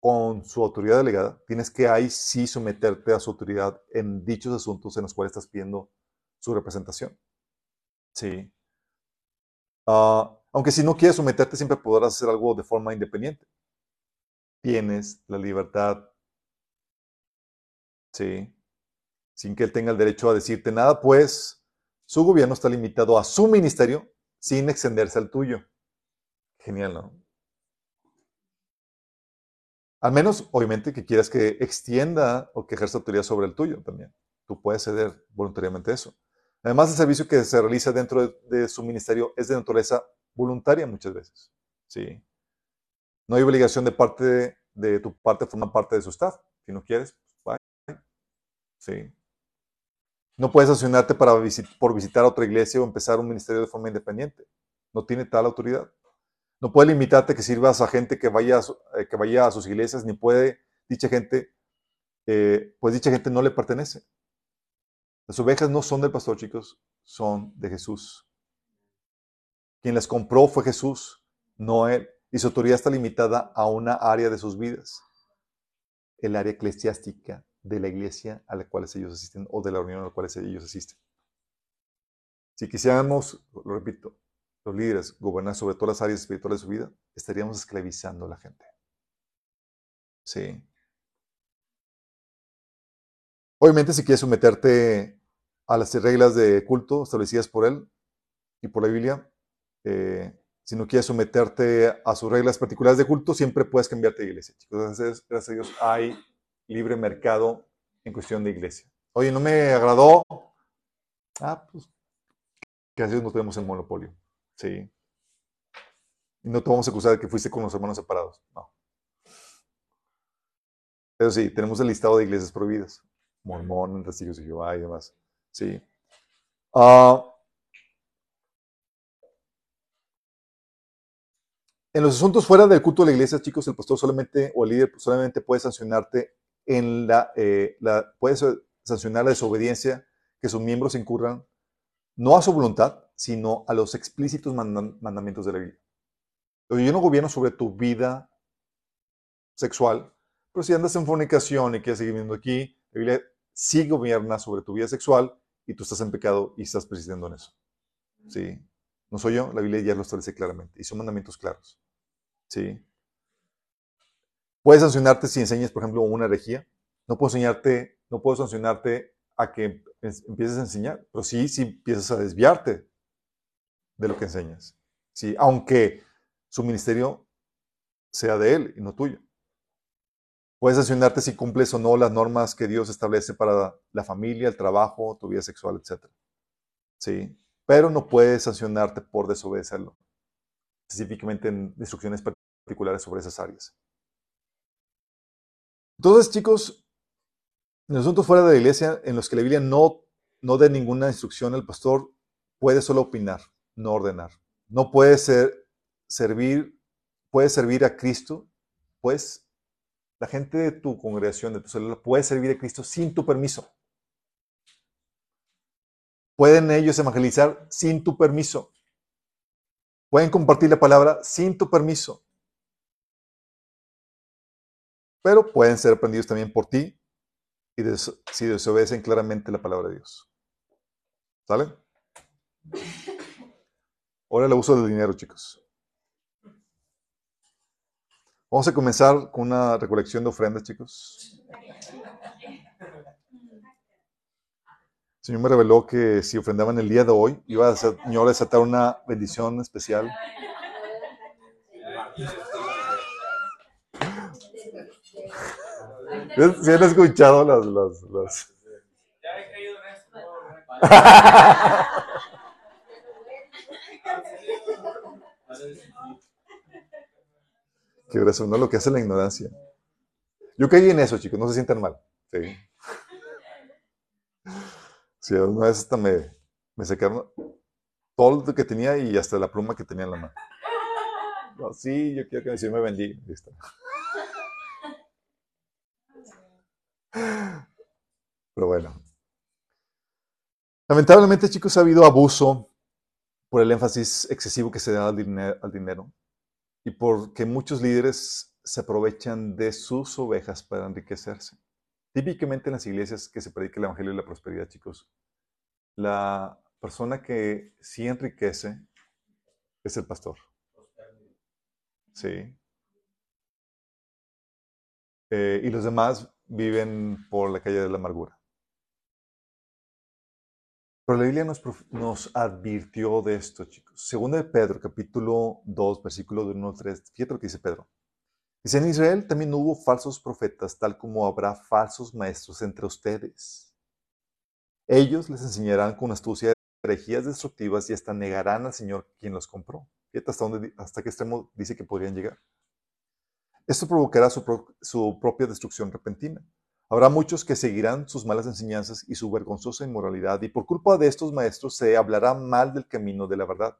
con su autoridad delegada, tienes que ahí sí someterte a su autoridad en dichos asuntos en los cuales estás pidiendo su representación. Sí. Ah, aunque si no quieres someterte, siempre podrás hacer algo de forma independiente. Tienes la libertad. Sí sin que él tenga el derecho a decirte nada, pues su gobierno está limitado a su ministerio sin extenderse al tuyo. Genial, ¿no? Al menos, obviamente, que quieras que extienda o que ejerza autoridad sobre el tuyo también. Tú puedes ceder voluntariamente eso. Además, el servicio que se realiza dentro de, su ministerio es de naturaleza voluntaria muchas veces. ¿sí? No hay obligación de parte de, de tu parte formar parte de su staff. Si no quieres, pues, bye. Sí. No puedes sancionarte para por visitar otra iglesia o empezar un ministerio de forma independiente. No tiene tal autoridad. No puede limitarte que sirvas a gente que vaya a, eh, que vaya a sus iglesias, ni puede dicha gente, eh, pues dicha gente no le pertenece. Las ovejas no son del pastor, chicos, son de Jesús. Quien las compró fue Jesús, no él. Y su autoridad está limitada a una área de sus vidas, el área eclesiástica, de la iglesia a la cual ellos asisten o de la reunión a la cual ellos asisten. Si quisiéramos, lo repito, los líderes gobernar sobre todas las áreas espirituales de su vida, estaríamos esclavizando a la gente. Sí. Obviamente, si quieres someterte a las reglas de culto establecidas por él y por la Biblia, eh, si no quieres someterte a sus reglas particulares de culto, siempre puedes cambiarte de iglesia. Chicos, gracias a Dios hay libre mercado en cuestión de iglesia. Oye, no me agradó. Ah, pues, que así no tenemos el monopolio. Sí. Y no te vamos a acusar de que fuiste con los hermanos separados. No. Pero sí, tenemos el listado de iglesias prohibidas. Mormón, testigos de Jehová y demás. Sí. Ah, en los asuntos fuera del culto de la iglesia, chicos, el pastor solamente o el líder solamente puede sancionarte en la, eh, la, puede sancionar la desobediencia que sus miembros incurran, no a su voluntad, sino a los explícitos mandamientos de la Biblia. Yo no gobierno sobre tu vida sexual, pero si andas en fornicación y quieres seguir viviendo aquí, la Biblia sí gobierna sobre tu vida sexual y tú estás en pecado y estás persistiendo en eso. ¿Sí? No soy yo, la Biblia ya lo establece claramente y son mandamientos claros. ¿Sí? Puedes sancionarte si enseñas, por ejemplo, una herejía. No puedo enseñarte, no puedo sancionarte a que empieces a enseñar, pero sí si empiezas a desviarte de lo que enseñas. Sí, aunque su ministerio sea de él y no tuyo. Puedes sancionarte si cumples o no las normas que Dios establece para la familia, el trabajo, tu vida sexual, etc. Sí, pero no puedes sancionarte por desobedecerlo, específicamente en instrucciones particulares sobre esas áreas. Entonces, chicos, en asuntos fuera de la iglesia, en los que la Biblia no no dé ninguna instrucción, el pastor puede solo opinar, no ordenar. No puede ser, servir, puede servir a Cristo, pues la gente de tu congregación, de tu célula, puede servir a Cristo sin tu permiso. Pueden ellos evangelizar sin tu permiso. Pueden compartir la palabra sin tu permiso. Pero pueden ser aprendidos también por ti y si desobedecen claramente la palabra de Dios. ¿Sale? Ahora el uso del dinero, chicos. Vamos a comenzar con una recolección de ofrendas, chicos. El Señor me reveló que si ofrendaban el día de hoy, iba a a desatar una bendición especial. ¿Sí han escuchado las... las, las... Ya he caído en esto. Qué gracia, ¿no? Lo que hace la ignorancia. Yo caí en eso, chicos, no se sientan mal. Sí. Sí, una vez hasta me, me sacaron todo lo que tenía y hasta la pluma que tenía en la mano. No, sí, yo quiero que me vendí. Listo. Pero bueno. Lamentablemente, chicos, ha habido abuso por el énfasis excesivo que se da al, dinero y porque muchos líderes se aprovechan de sus ovejas para enriquecerse. Típicamente en las iglesias que se predica el Evangelio de la Prosperidad, chicos, la persona que sí enriquece es el pastor. Sí. Eh, y los demás viven por la calle de la amargura. Pero la Biblia nos, nos advirtió de esto, chicos. Segundo de Pedro, capítulo 2, versículo 1 al 3. Fíjate lo que dice Pedro. Dice, en Israel también hubo falsos profetas, tal como habrá falsos maestros entre ustedes. Ellos les enseñarán con astucia herejías destructivas y hasta negarán al Señor quien los compró. Fíjate hasta, dónde, hasta qué extremo dice que podrían llegar. Esto provocará su, propia destrucción repentina. Habrá muchos que seguirán sus malas enseñanzas y su vergonzosa inmoralidad, y por culpa de estos maestros se hablará mal del camino de la verdad.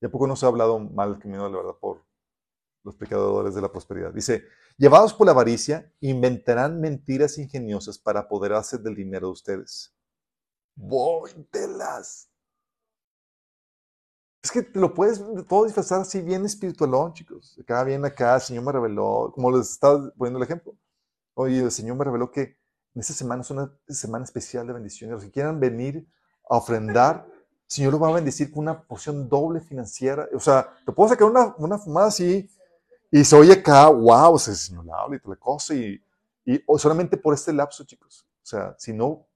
¿Y a poco no se ha hablado mal del camino de la verdad por los pecadores de la prosperidad? Dice, llevados por la avaricia, inventarán mentiras ingeniosas para apoderarse del dinero de ustedes. Voy las es que lo puedes todo disfrazar así bien espiritualón, chicos. Acá bien acá, el Señor me reveló, como les estaba poniendo el ejemplo. Oye, el Señor me reveló que en esta semana es una semana especial de bendiciones. Los que quieran venir a ofrendar, el Señor lo va a bendecir con una porción doble financiera. O sea, te puedo sacar una, una fumada así y se oye acá, wow, se Señor habla y toda la cosa. Y, y solamente por este lapso, chicos. O sea, si no,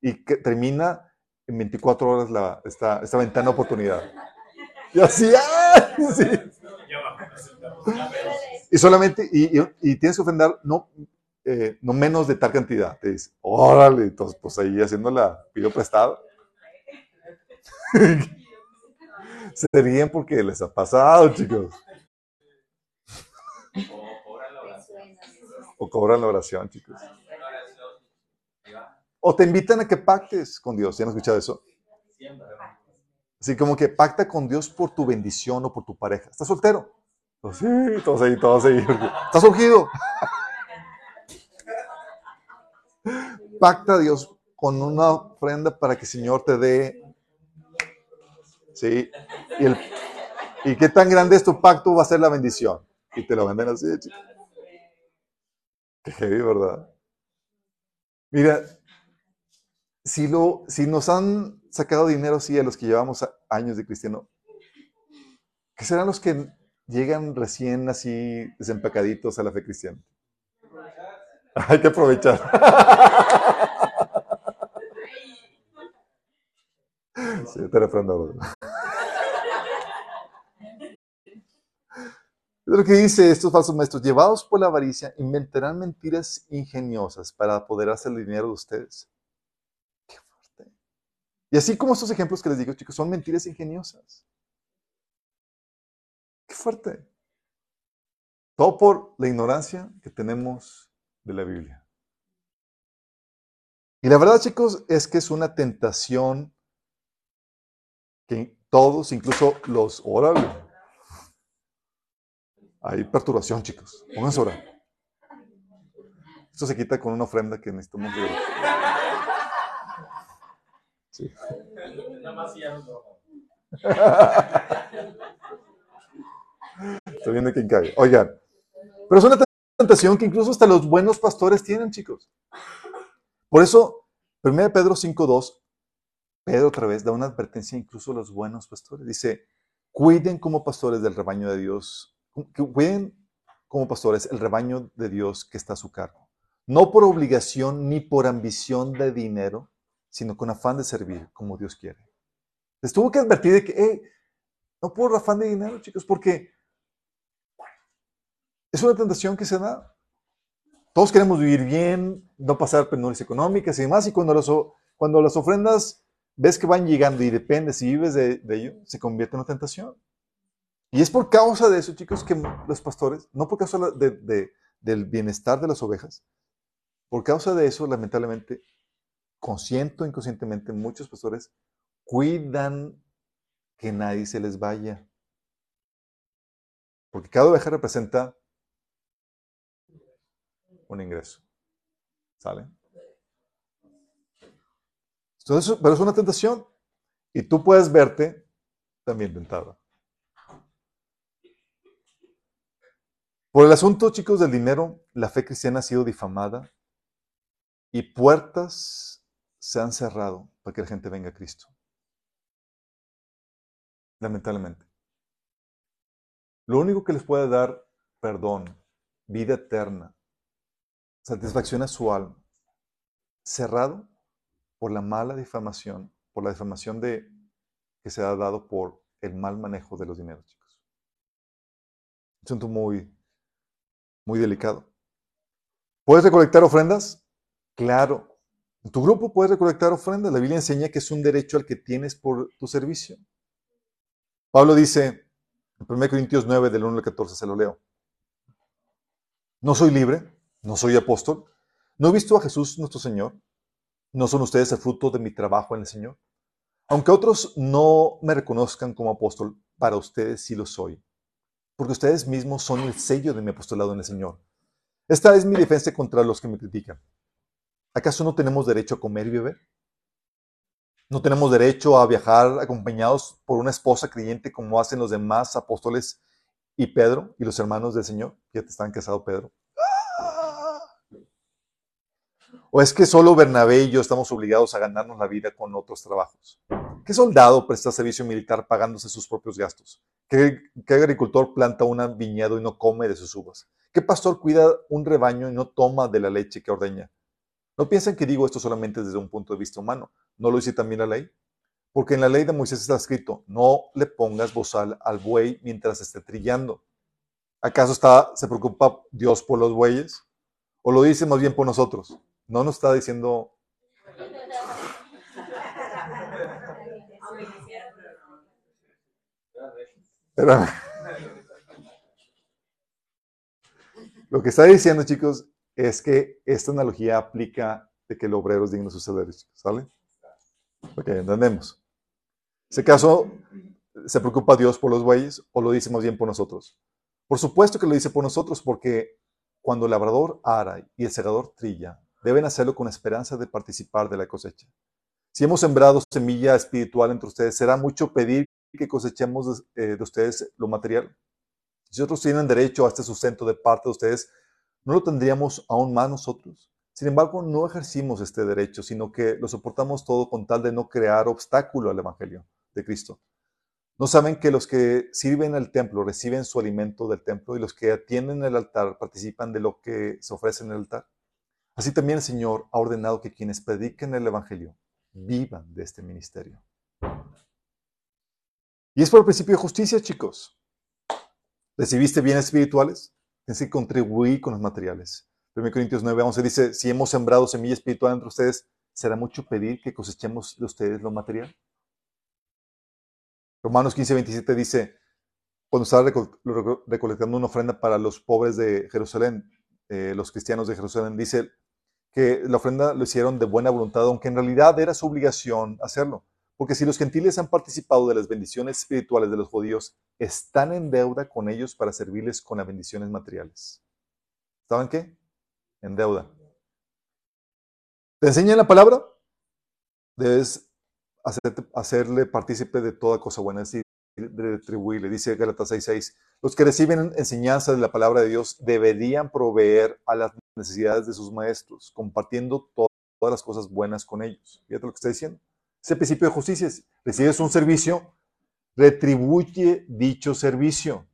y que termina en 24 horas la, esta, esta ventana de oportunidad. Y así, Sí. Y solamente, y, y, tienes que ofrendar no, eh, no menos de tal cantidad. Te dice, órale, entonces, pues ahí haciéndola, pido prestado. Se ríen porque les ha pasado, chicos. O cobran la oración, chicos. O te invitan a que pactes con Dios. ¿Ya han escuchado eso? Así como que pacta con Dios por tu bendición o por tu pareja. ¿Estás soltero? Pues sí, todos ahí, todos ahí. ¿Estás ungido? Pacta a Dios con una ofrenda para que el Señor te dé. Sí. Y, qué tan grande es tu pacto va a ser la bendición. Y te lo venden así, chicos. Qué heavy, ¿verdad? Mira, si, lo, si nos han sacado dinero, sí, a los que llevamos años de cristiano, que serán los que llegan recién así desempacaditos a la fe cristiana. Hay que aprovechar. Sí, te reprendo. Es lo que dice estos falsos maestros, llevados por la avaricia, inventarán mentiras ingeniosas para apoderarse del dinero de ustedes. Y así como estos ejemplos que les digo, chicos, son mentiras ingeniosas. Qué fuerte. Todo por la ignorancia que tenemos de la Biblia. Y la verdad, chicos, es que es una tentación que todos, incluso los, órale, hay perturbación, chicos. Pónganse a orar. Esto se quita con una ofrenda que necesitamos ver. Sí. Estoy viendo quién cae. Oigan, pero es una tentación que incluso hasta los buenos pastores tienen, chicos. Por eso, 1 Pedro 5.2, Pedro otra vez da una advertencia incluso a los buenos pastores. Dice, cuiden como pastores del rebaño de Dios, cuiden como pastores el rebaño de Dios que está a su cargo. No por obligación ni por ambición de dinero, sino con afán de servir como Dios quiere. Les tuvo que advertir de que, no por afán de dinero, chicos, porque es una tentación que se da. Todos queremos vivir bien, no pasar penurias económicas y demás, y cuando las, cuando las ofrendas ves que van llegando y depende si vives de, ello, se convierte en una tentación. Y es por causa de eso, chicos, que los pastores, no por causa del bienestar de las ovejas, por causa de eso, lamentablemente, consciente o inconscientemente, muchos pastores cuidan que nadie se les vaya. Porque cada oveja representa un ingreso. ¿Sale? Entonces, pero es una tentación. Y tú puedes verte también tentado. Por el asunto, chicos, del dinero, la fe cristiana ha sido difamada y puertas se han cerrado para que la gente venga a Cristo. Lamentablemente. Lo único que les puede dar perdón, vida eterna, satisfacción a su alma, cerrado por la mala difamación, por la difamación de, que se ha dado por el mal manejo de los dineros, chicos. Un asunto muy, muy delicado. ¿Puedes recolectar ofrendas? Claro. En tu grupo puedes recolectar ofrendas. La Biblia enseña que es un derecho al que tienes por tu servicio. Pablo dice en 1 Corintios 9, del 1 al 14, se lo leo. No soy libre, no soy apóstol, no he visto a Jesús nuestro Señor. ¿No son ustedes el fruto de mi trabajo en el Señor? Aunque otros no me reconozcan como apóstol, para ustedes sí lo soy, porque ustedes mismos son el sello de mi apostolado en el Señor. Esta es mi defensa contra los que me critican. ¿Acaso no tenemos derecho a comer y beber? ¿No tenemos derecho a viajar acompañados por una esposa creyente como hacen los demás apóstoles y Pedro y los hermanos del Señor? Ya te están casados, Pedro. ¿O es que solo Bernabé y yo estamos obligados a ganarnos la vida con otros trabajos? ¿Qué soldado presta servicio militar pagándose sus propios gastos? ¿Qué, agricultor planta un viñedo y no come de sus uvas? ¿Qué pastor cuida un rebaño y no toma de la leche que ordeña? No piensen que digo esto solamente desde un punto de vista humano. ¿No lo dice también la ley? Porque en la ley de Moisés está escrito, no le pongas bozal al buey mientras esté trillando. ¿Acaso está, se preocupa Dios por los bueyes? ¿O lo dice más bien por nosotros? No nos está diciendo... Lo que está diciendo, chicos, es que esta analogía aplica de que el obrero es digno de sus salarios, ¿sale? Ok, entendemos. En ese caso, ¿se preocupa Dios por los bueyes o lo dice más bien por nosotros? Por supuesto que lo dice por nosotros porque cuando el labrador ara y el segador trilla, deben hacerlo con esperanza de participar de la cosecha. Si hemos sembrado semilla espiritual entre ustedes, será mucho pedir que cosechemos de, eh, ustedes lo material. Si otros tienen derecho a este sustento de parte de ustedes, ¿no lo tendríamos aún más nosotros? Sin embargo, no ejercimos este derecho, sino que lo soportamos todo con tal de no crear obstáculo al Evangelio de Cristo. ¿No saben que los que sirven al templo reciben su alimento del templo y los que atienden el altar participan de lo que se ofrece en el altar? Así también el Señor ha ordenado que quienes prediquen el Evangelio vivan de este ministerio. Y es por el principio de justicia, chicos. ¿Recibiste bienes espirituales? Tienes que contribuir con los materiales. 1 Corintios 9, 11 dice, si hemos sembrado semilla espiritual entre ustedes, ¿será mucho pedir que cosechemos de ustedes lo material? Romanos 15, 27 dice, cuando estaba recolectando una ofrenda para los pobres de Jerusalén, eh, los cristianos de Jerusalén, dice, que la ofrenda lo hicieron de buena voluntad, aunque en realidad era su obligación hacerlo. Porque si los gentiles han participado de las bendiciones espirituales de los judíos, están en deuda con ellos para servirles con las bendiciones materiales. ¿Saben qué? En deuda. ¿Te enseñan la palabra? Debes hacerle partícipe de toda cosa buena, es decir, de retribuirle. Dice Gálatas 6:6, los que reciben enseñanza de la palabra de Dios deberían proveer a las necesidades de sus maestros, compartiendo todas las cosas buenas con ellos. Fíjate lo que está diciendo. Ese principio de justicia es, recibes un servicio, retribuye dicho servicio.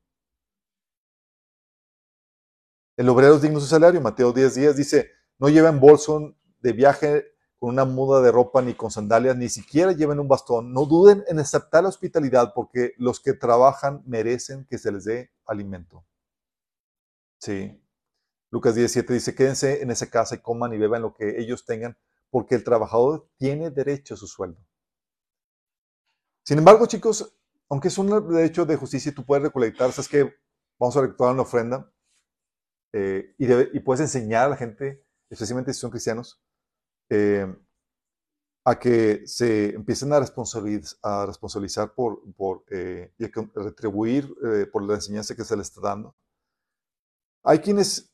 El obrero es digno de su salario. Mateo 10 días dice, no lleven bolso de viaje con una muda de ropa ni con sandalias, ni siquiera lleven un bastón. No duden en aceptar la hospitalidad porque los que trabajan merecen que se les dé alimento. Sí. Lucas 17 dice, quédense en esa casa y coman y beban lo que ellos tengan, porque el trabajador tiene derecho a su sueldo. Sin embargo, chicos, aunque es un derecho de justicia, tú puedes recolectar, sabes que vamos a recolectar una ofrenda eh, y, puedes enseñar a la gente, especialmente si son cristianos, eh, a que se empiecen a responsabilizar, a responsabilizar por, por eh, y a retribuir por la enseñanza que se les está dando. Hay quienes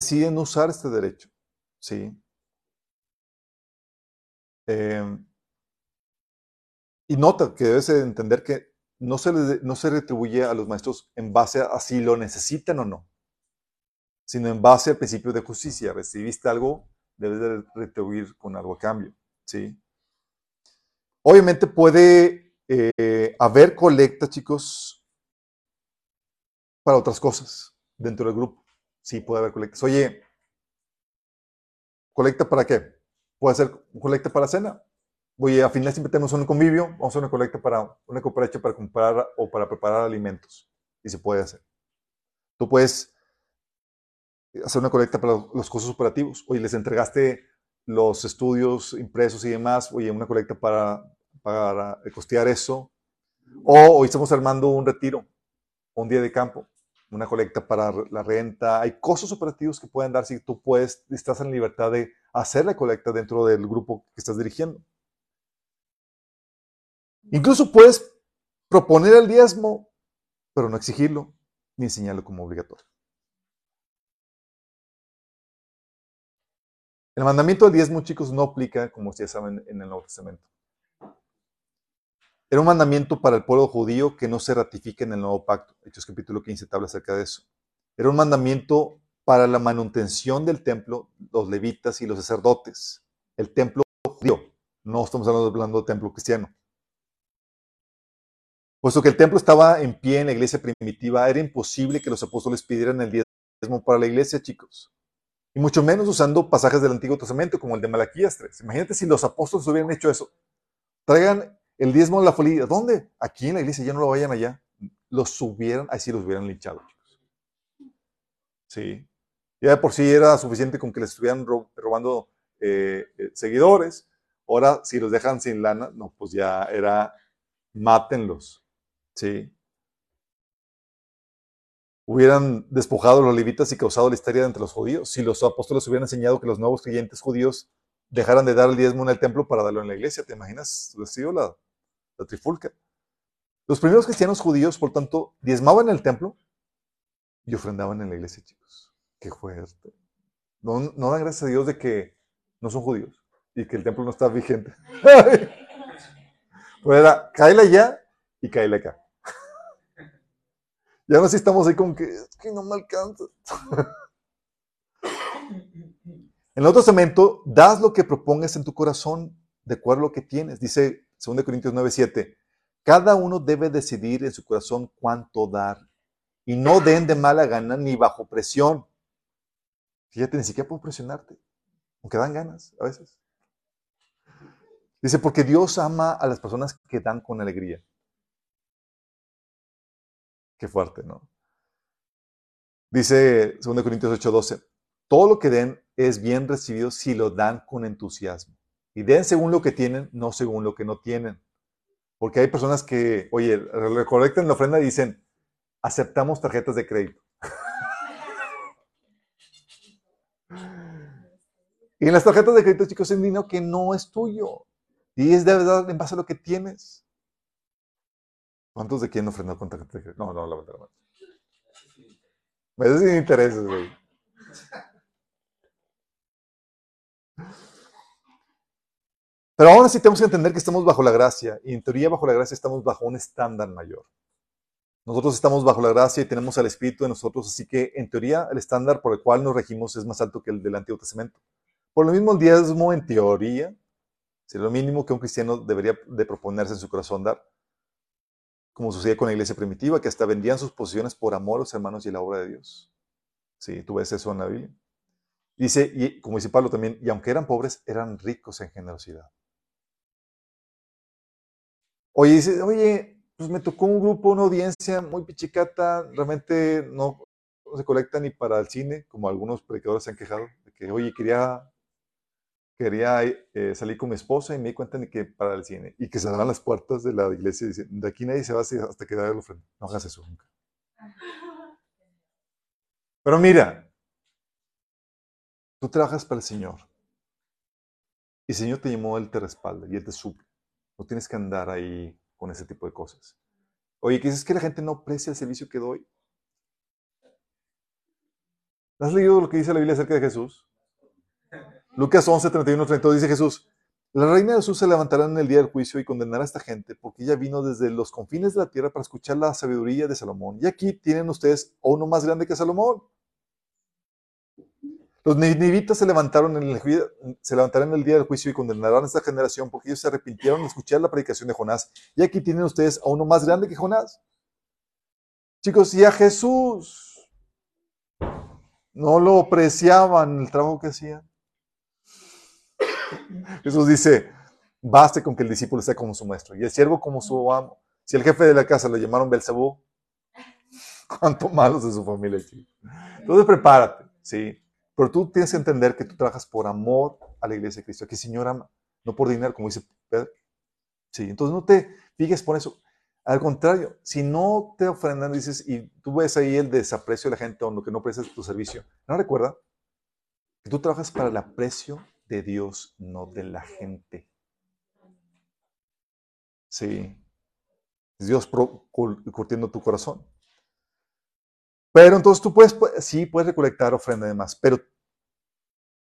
deciden usar este derecho, ¿sí? Em, y nota que debes entender que no se, no se retribuye a los maestros en base a si lo necesitan o no, sino en base al principio de justicia. Recibiste algo, debes de retribuir con algo a cambio. ¿sí? Obviamente puede eh, haber colecta, chicos, para otras cosas dentro del grupo. Sí, puede haber colectas. Oye, ¿colecta para qué? Puede ser colecta para cena. Oye, a final siempre tenemos un convivio, vamos a hacer una colecta para una cooperacha para comprar o para preparar alimentos. Y se puede hacer. Tú puedes hacer una colecta para los costos operativos. Oye, les entregaste los estudios impresos y demás. Oye, una colecta para, para costear eso. O hoy estamos armando un retiro, un día de campo una colecta para la renta. Hay costos operativos que pueden dar si tú puedes, estás en libertad de hacer la colecta dentro del grupo que estás dirigiendo. Incluso puedes proponer el diezmo, pero no exigirlo ni enseñarlo como obligatorio. El mandamiento del diezmo, chicos, no aplica, como ustedes saben, en el Nuevo Testamento. Era un mandamiento para el pueblo judío que no se ratifique en el nuevo pacto. Hechos capítulo 15 te habla acerca de eso. Era un mandamiento para la manutención del templo, los levitas y los sacerdotes. El templo judío. No estamos hablando del templo cristiano. Puesto que el templo estaba en pie en la iglesia primitiva, era imposible que los apóstoles pidieran el diezmo para la iglesia, chicos. Y mucho menos usando pasajes del Antiguo Testamento, como el de Malaquías 3. Imagínate si los apóstoles hubieran hecho eso. Traigan el diezmo de la folía, ¿dónde? Aquí en la iglesia, ya no lo vayan allá. Los subieran, ahí sí los hubieran linchado, chicos. Sí. Ya de por sí era suficiente con que les estuvieran robando eh, eh, seguidores. Ahora, si los dejan sin lana, no, pues ya era, mátenlos. Sí. Hubieran despojado a los levitas y causado la histeria entre los judíos. Si los apóstoles hubieran enseñado que los nuevos creyentes judíos dejaran de dar el diezmo en el templo para darlo en la iglesia, ¿te imaginas? sido la, la trifulca. Los primeros cristianos judíos, por tanto, diezmaban en el templo y ofrendaban en la iglesia, chicos. Qué fuerte. No, no dan gracias a Dios de que no son judíos y que el templo no está vigente. pues era, cáele allá y cáele acá. ya no si estamos ahí como que, es que no me alcanza. en el otro cemento, das lo que propongas en tu corazón de acuerdo a lo que tienes. Dice 2 Corintios 9:7. Cada uno debe decidir en su corazón cuánto dar. Y no den de mala gana ni bajo presión. Fíjate, ni siquiera puedo presionarte, aunque dan ganas a veces. Dice, porque Dios ama a las personas que dan con alegría. Qué fuerte, ¿no? Dice 2 Corintios 8:12, todo lo que den es bien recibido si lo dan con entusiasmo. Y den según lo que tienen, no según lo que no tienen. Porque hay personas que, oye, recolectan la ofrenda y dicen, aceptamos tarjetas de crédito. Y en las tarjetas de crédito, chicos, es dinero que no es tuyo. Y es de verdad en base a lo que tienes. ¿Cuántos de quién ofrendar con tarjeta de crédito? No, no, la verdad. Me das sin intereses, güey. Pero aún así tenemos que entender que estamos bajo la gracia. Y en teoría, bajo la gracia, estamos bajo un estándar mayor. Nosotros estamos bajo la gracia y tenemos al Espíritu de nosotros, así que en teoría el estándar por el cual nos regimos es más alto que el del Antiguo Testamento. Por lo mismo, el diezmo en teoría sería lo mínimo que un cristiano debería de proponerse en su corazón dar, como sucedía con la iglesia primitiva, que hasta vendían sus posiciones por amor a los hermanos y la obra de Dios. Sí, tú ves eso en la Biblia. Dice, y como dice Pablo también, y aunque eran pobres, eran ricos en generosidad. Oye, dice, oye, pues me tocó un grupo, una audiencia muy pichicata, realmente no, se colecta ni para el cine, como algunos predicadores se han quejado, de que, oye, quería, quería eh, salir con mi esposa y me di cuenta ni que para el cine, y que se las puertas de la iglesia y dicen, de aquí nadie se va hasta que el ofrenda. No hagas eso nunca. Pero mira, tú trabajas para el Señor. Y el Señor te llamó, Él te respalda y Él te suple. No tienes que andar ahí con ese tipo de cosas. Oye, ¿qué dices que la gente no aprecia el servicio que doy? ¿Has leído lo que dice la Biblia acerca de Jesús? Lucas 11, 31, 32 dice Jesús, la reina de Jesús se levantará en el día del juicio y condenará a esta gente porque ella vino desde los confines de la tierra para escuchar la sabiduría de Salomón. Y aquí tienen ustedes a uno más grande que Salomón. Los nivitas se levantaron en el, se levantarán en el día del juicio y condenarán a esta generación porque ellos se arrepintieron de escuchar la predicación de Jonás. Y aquí tienen ustedes a uno más grande que Jonás. Chicos, y a Jesús no lo apreciaban el trabajo que hacía. Jesús dice, baste con que el discípulo sea como su maestro y el siervo como su amo. Si el jefe de la casa lo llamaron Belzebú, cuánto malos de su familia. Entonces prepárate, ¿sí? Pero tú tienes que entender que tú trabajas por amor a la iglesia de Cristo, que el Señor ama, no por dinero, como dice Pedro. Sí, entonces no te fijes por eso. Al contrario, si no te ofrendan, dices, y tú ves ahí el desaprecio de la gente o lo que no prestas tu servicio, no recuerda que tú trabajas para el aprecio de Dios, no de la gente. Sí. Dios curtiendo tu corazón. Pero entonces tú puedes, sí, puedes recolectar ofrenda además, pero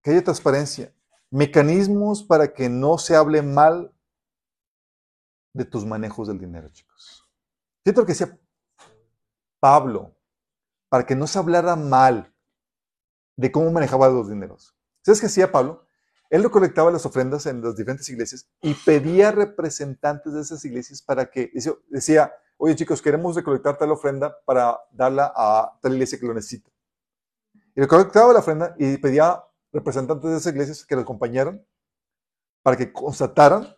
que haya transparencia, mecanismos para que no se hable mal de tus manejos del dinero, chicos. Fíjate lo que decía Pablo, para que no se hablara mal de cómo manejaba los dineros. ¿Sabes qué hacía Pablo? Él recolectaba las ofrendas en las diferentes iglesias y pedía representantes de esas iglesias para que, decía, oye chicos, queremos recolectar tal ofrenda para darla a tal iglesia que lo necesita. Y recolectaba la ofrenda y pedía representantes de esas iglesias que lo acompañaran para que constataran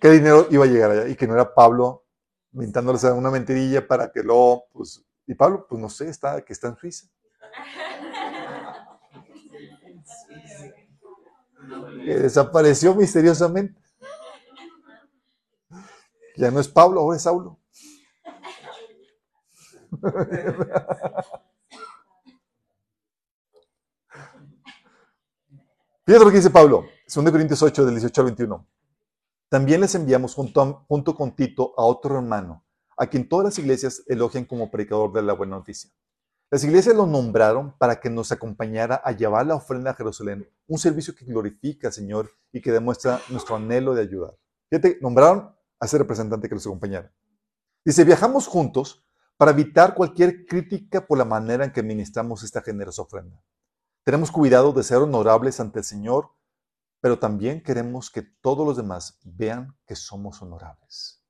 qué dinero iba a llegar allá y que no era Pablo mintándoles una mentirilla para que luego, pues, y Pablo, pues no sé, está, que está en Suiza. Que desapareció misteriosamente. Ya no es Pablo, ahora es Saulo. Fíjate lo que dice Pablo, 2 Corintios 8, del 18 al 21. También les enviamos junto, junto con Tito a otro hermano, a quien todas las iglesias elogian como predicador de la buena noticia. Las iglesias lo nombraron para que nos acompañara a llevar la ofrenda a Jerusalén, un servicio que glorifica al Señor y que demuestra nuestro anhelo de ayudar. Fíjate, nombraron a ese representante que los acompañara. Dice, viajamos juntos para evitar cualquier crítica por la manera en que ministramos esta generosa ofrenda. Tenemos cuidado de ser honorables ante el Señor, pero también queremos que todos los demás vean que somos honorables.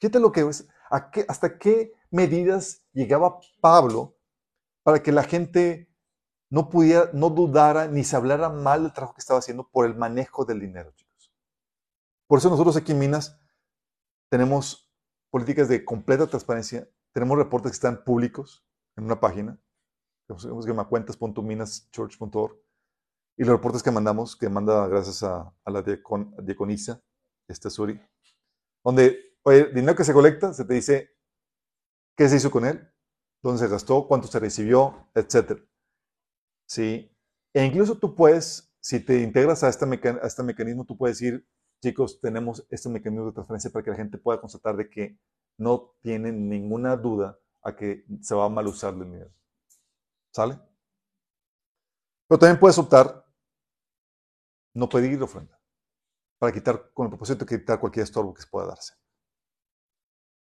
Fíjate lo que es, hasta qué medidas llegaba Pablo para que la gente no pudiera, no dudara ni se hablara mal del trabajo que estaba haciendo por el manejo del dinero, chicos. Por eso nosotros aquí en Minas tenemos políticas de completa transparencia, tenemos reportes que están públicos en una página, que se llama cuentas.minaschurch.org, y los reportes que mandamos, que manda gracias a, la diaconisa, este Suri, donde, oye, el dinero que se colecta, se te dice qué se hizo con él, dónde se gastó, cuánto se recibió, etc. ¿Sí? E incluso tú puedes si te integras a este, a este mecanismo, tú puedes decir, chicos, tenemos este mecanismo de transferencia para que la gente pueda constatar de que no tienen ninguna duda a que se va a mal usar el dinero. ¿Sale? Pero también puedes optar no pedir ofrenda para quitar, con el propósito de quitar cualquier estorbo que se pueda darse.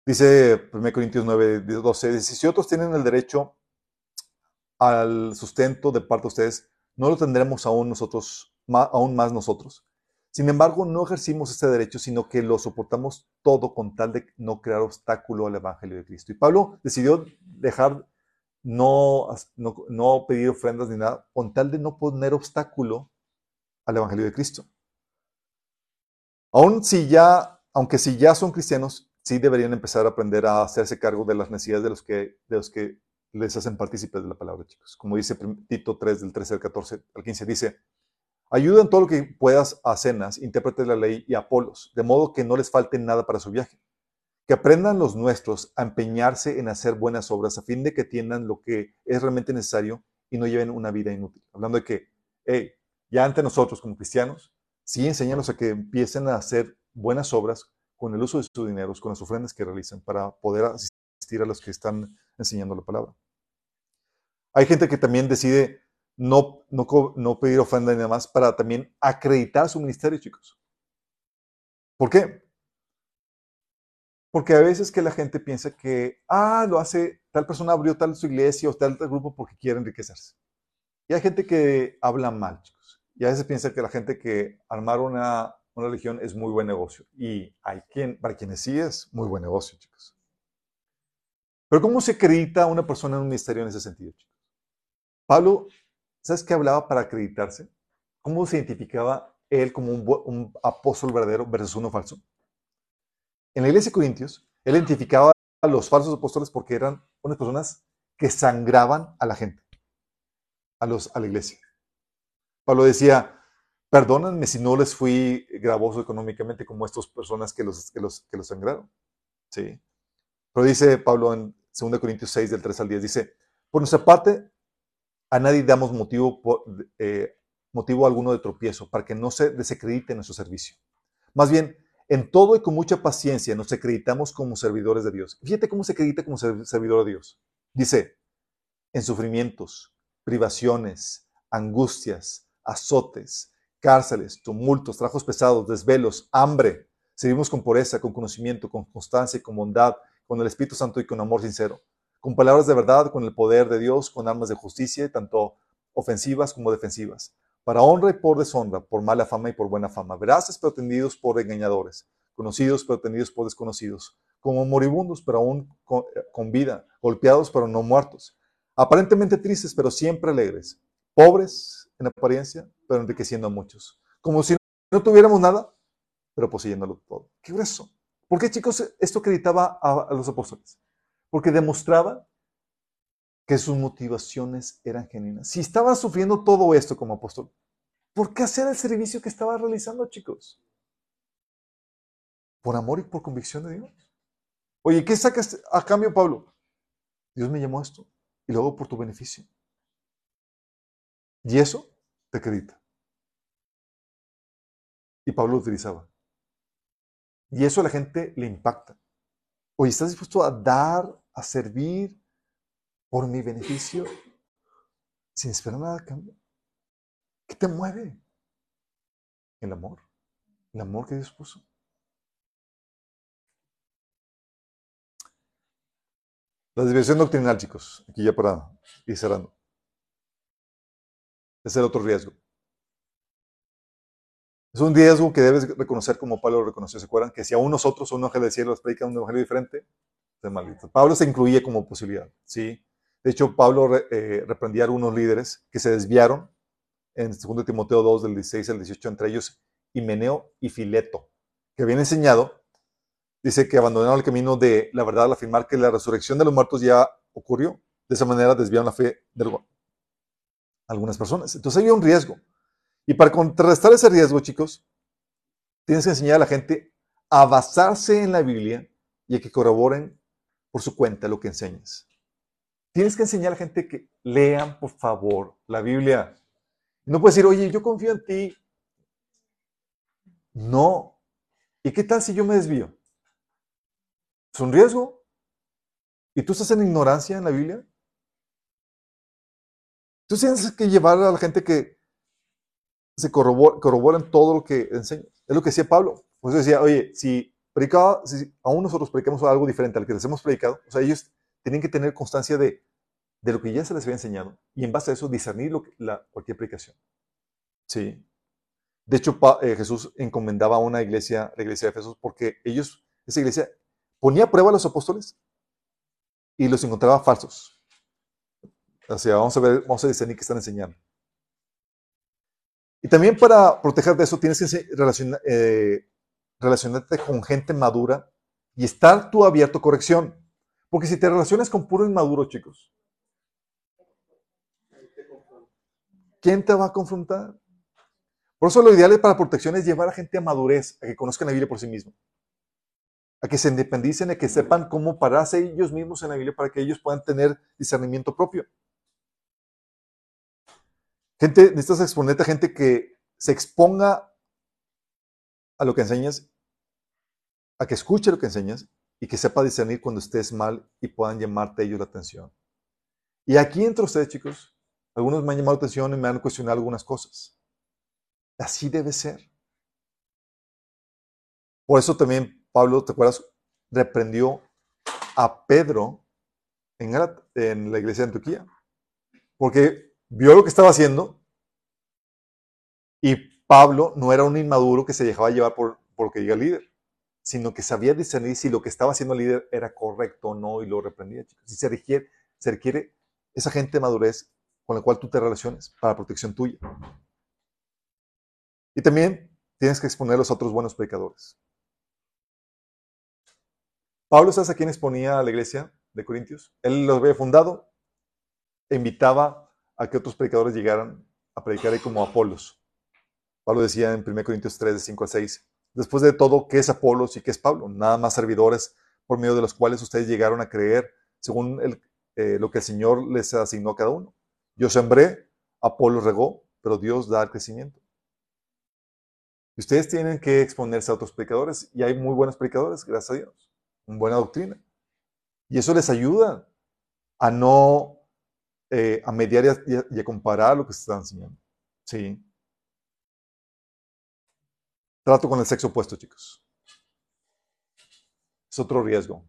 Dice 1 Corintios 9, 12, dice, si otros tienen el derecho al sustento de parte de ustedes, no lo tendremos aún nosotros, aún más nosotros. Sin embargo, no ejercimos este derecho, sino que lo soportamos todo con tal de no crear obstáculo al Evangelio de Cristo. Y Pablo decidió dejar no, no, pedir ofrendas ni nada, con tal de no poner obstáculo al Evangelio de Cristo. Aún si ya, aunque si ya son cristianos, sí deberían empezar a aprender a hacerse cargo de las necesidades de los que, de los que les hacen partícipes de la palabra, chicos. Como dice Tito 3, del 13 al 14 al 15, dice, ayuda en todo lo que puedas a cenas, intérpretes de la ley y Apolos, de modo que no les falte nada para su viaje. Que aprendan los nuestros a empeñarse en hacer buenas obras a fin de que tiendan lo que es realmente necesario y no lleven una vida inútil. Hablando de que, hey, ya ante nosotros como cristianos, sí enseñarlos a que empiecen a hacer buenas obras con el uso de sus dineros, con las ofrendas que realizan, para poder asistir a los que están enseñando la palabra. Hay gente que también decide no, no, pedir ofrenda ni nada más para también acreditar su ministerio, chicos. ¿Por qué? Porque a veces que la gente piensa que, ah, lo hace, tal persona abrió tal su iglesia o tal, tal grupo porque quiere enriquecerse. Y hay gente que habla mal, chicos. Y a veces piensa que la gente que armar una, una religión es muy buen negocio. Y hay quien, para quienes sí es muy buen negocio, chicos. Pero ¿cómo se acredita una persona en un ministerio en ese sentido, chicos? Pablo, ¿sabes qué hablaba para acreditarse? ¿Cómo se identificaba él como un, apóstol verdadero versus uno falso? En la iglesia de Corintios, él identificaba a los falsos apóstoles porque eran unas personas que sangraban a la gente, a, los, a la iglesia. Pablo decía, perdónenme si no les fui gravoso económicamente como estas personas que los, que los, que los sangraron. ¿Sí? Pero dice Pablo en 2 Corintios 6, del 3 al 10, dice, por nuestra parte, a nadie damos motivo, eh, motivo alguno de tropiezo para que no se desacredite nuestro servicio. Más bien, en todo y con mucha paciencia nos acreditamos como servidores de Dios. Fíjate cómo se acredita como servidor de Dios. Dice, en sufrimientos, privaciones, angustias, azotes, cárceles, tumultos, trabajos pesados, desvelos, hambre. Servimos con pureza, con conocimiento, con constancia y con bondad, con el Espíritu Santo y con amor sincero. Con palabras de verdad, con el poder de Dios, con armas de justicia, tanto ofensivas como defensivas, para honra y por deshonra, por mala fama y por buena fama, veraces pero tendidos por engañadores, conocidos pero tendidos por desconocidos, como moribundos pero aún con, vida, golpeados pero no muertos, aparentemente tristes pero siempre alegres, pobres en apariencia pero enriqueciendo a muchos, como si no tuviéramos nada, pero poseyéndolo todo. Qué grueso. ¿Por qué, chicos, esto acreditaba a los apóstoles? porque demostraba que sus motivaciones eran genuinas. Si estaba sufriendo todo esto como apóstol, ¿por qué hacer el servicio que estaba realizando, chicos? ¿Por amor y por convicción de Dios? Oye, ¿qué sacas a cambio, Pablo? Dios me llamó a esto y luego por tu beneficio. Y eso te acredita. Y Pablo lo utilizaba. Y eso a la gente le impacta. Oye, ¿estás dispuesto a dar a servir por mi beneficio sin esperar nada a cambio? ¿Qué te mueve? El amor. El amor que Dios puso. La desviación doctrinal, chicos, aquí ya para ir cerrando. Es el otro riesgo. Es un riesgo que debes reconocer como Pablo lo reconoció. ¿Se acuerdan? Que si aún nosotros un ángel del cielo les predican un evangelio diferente, Pablo se incluye como posibilidad, ¿sí? De hecho, Pablo eh, reprendía a algunos líderes que se desviaron en 2 Timoteo 2, del 16 al 18, entre ellos Himeneo y Fileto, que habían enseñado, dice que abandonaron el camino de la verdad al afirmar que la resurrección de los muertos ya ocurrió. De esa manera desviaron la fe de algunas personas. Entonces había un riesgo. Y para contrarrestar ese riesgo, chicos, tienes que enseñar a la gente a basarse en la Biblia y a que corroboren por su cuenta lo que enseñas. Tienes que enseñar a la gente que lean, por favor, la Biblia. No puedes decir, oye, yo confío en ti. No. ¿Y qué tal si yo me desvío? Es un riesgo. ¿Y tú estás en ignorancia en la Biblia? Tú tienes que llevar a la gente que se corrobora, en todo lo que enseña. Es lo que decía Pablo. Pues decía, oye, si, predicaba, si aún nosotros predicamos algo diferente al que les hemos predicado, o sea, ellos tienen que tener constancia de, de lo que ya se les había enseñado y en base a eso discernir cualquier predicación. Sí. De hecho, eh, Jesús encomendaba a una iglesia, la iglesia de Jesús, porque ellos, esa iglesia, ponía a prueba a los apóstoles y los encontraba falsos. O vamos a ver, vamos a discernir qué están enseñando. Y también para proteger de eso tienes que eh, relacionarte con gente madura y estar tú abierto a corrección. Porque si te relacionas con puro inmaduro, chicos, ¿quién te va a confrontar? Por eso lo ideal para protección es llevar a gente a madurez, a que conozcan la Biblia por sí mismo, a que se independicen, a que sepan cómo pararse ellos mismos en la Biblia para que ellos puedan tener discernimiento propio. Gente, necesitas exponerte a gente que se exponga a lo que enseñas, a que escuche lo que enseñas y que sepa discernir cuando estés mal y puedan llamarte ellos la atención. Y aquí entre ustedes, chicos, algunos me han llamado la atención y me han cuestionado algunas cosas. Así debe ser. Por eso también Pablo, ¿te acuerdas? Reprendió a Pedro en, la iglesia de Antioquía. Porque vio lo que estaba haciendo y Pablo no era un inmaduro que se dejaba llevar por, por lo que diga el líder, sino que sabía discernir si lo que estaba haciendo el líder era correcto o no y lo reprendía. Y se requiere, se requiere esa gente de madurez con la cual tú te relaciones para protección tuya. Y también tienes que exponer a los otros buenos predicadores. Pablo, ¿sabes a quién exponía a la iglesia de Corintios? Él los había fundado e invitaba a que otros predicadores llegaran a predicar como Apolos. Pablo decía en 1 Corintios 3, de 5 a 6, después de todo, ¿qué es Apolos y qué es Pablo? Nada más servidores por medio de los cuales ustedes llegaron a creer según el, eh, lo que el Señor les asignó a cada uno. Yo sembré, Apolos regó, pero Dios da el crecimiento. Y ustedes tienen que exponerse a otros predicadores y hay muy buenos predicadores, gracias a Dios, una buena doctrina. Y eso les ayuda a no eh, a mediar y a, comparar lo que se está enseñando. Sí. Trato con el sexo opuesto, chicos. Es otro riesgo.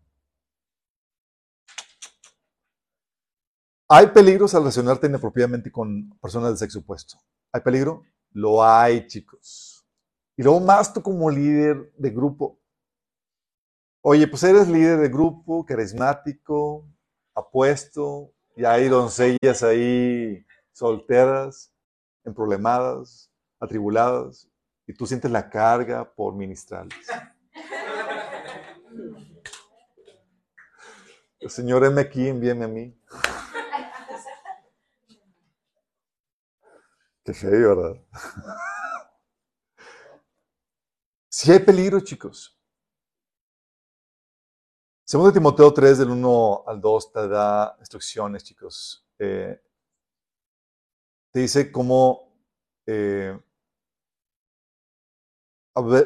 ¿Hay peligros al relacionarte inapropiadamente con personas del sexo opuesto? ¿Hay peligro? Lo hay, chicos. Y luego más tú como líder de grupo. Oye, pues eres líder de grupo, carismático, apuesto, y hay doncellas ahí solteras, emproblemadas, atribuladas, y tú sientes la carga por ministrarles. Señor, heme aquí, envíeme a mí. Qué feo, ¿verdad? Si hay peligro, chicos. Segundo Timoteo 3, del 1 al 2, te da instrucciones, chicos. Eh, te dice cómo eh,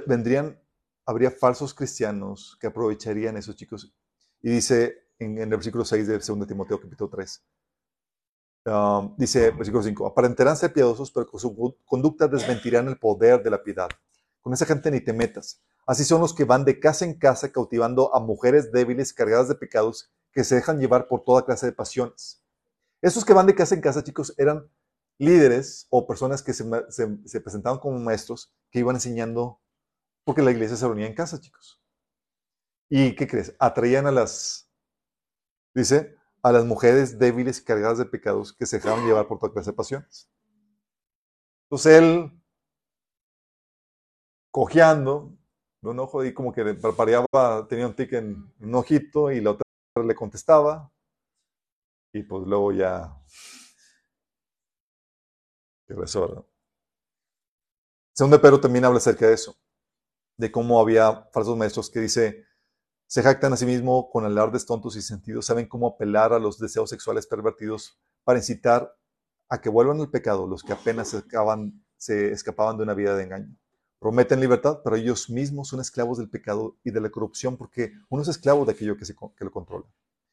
vendrían, habría falsos cristianos que aprovecharían eso, chicos. Y dice en, el versículo 6 de 2 Timoteo capítulo 3, um, dice versículo 5, aparentarán ser piadosos, pero con su conducta desmentirán el poder de la piedad. Con esa gente ni te metas Así son los que van de casa en casa cautivando a mujeres débiles cargadas de pecados que se dejan llevar por toda clase de pasiones. Esos que van de casa en casa, chicos, eran líderes o personas que se, presentaban como maestros que iban enseñando porque la iglesia se reunía en casa, chicos. ¿Y qué crees? Atraían a las, dice, a las mujeres débiles cargadas de pecados que se dejaban llevar por toda clase de pasiones. Entonces él, cojeando, de un ojo y como que parpadeaba, tenía un tic en un ojito y la otra le contestaba. Y pues luego ya. Regresó, Segundo Pedro también habla acerca de eso, de cómo había falsos maestros que dice, se jactan a sí mismo con alardes tontos y sentidos, saben cómo apelar a los deseos sexuales pervertidos para incitar a que vuelvan al pecado los que apenas se, se escapaban de una vida de engaño. Prometen libertad, pero ellos mismos son esclavos del pecado y de la corrupción porque uno es esclavo de aquello que, lo controla.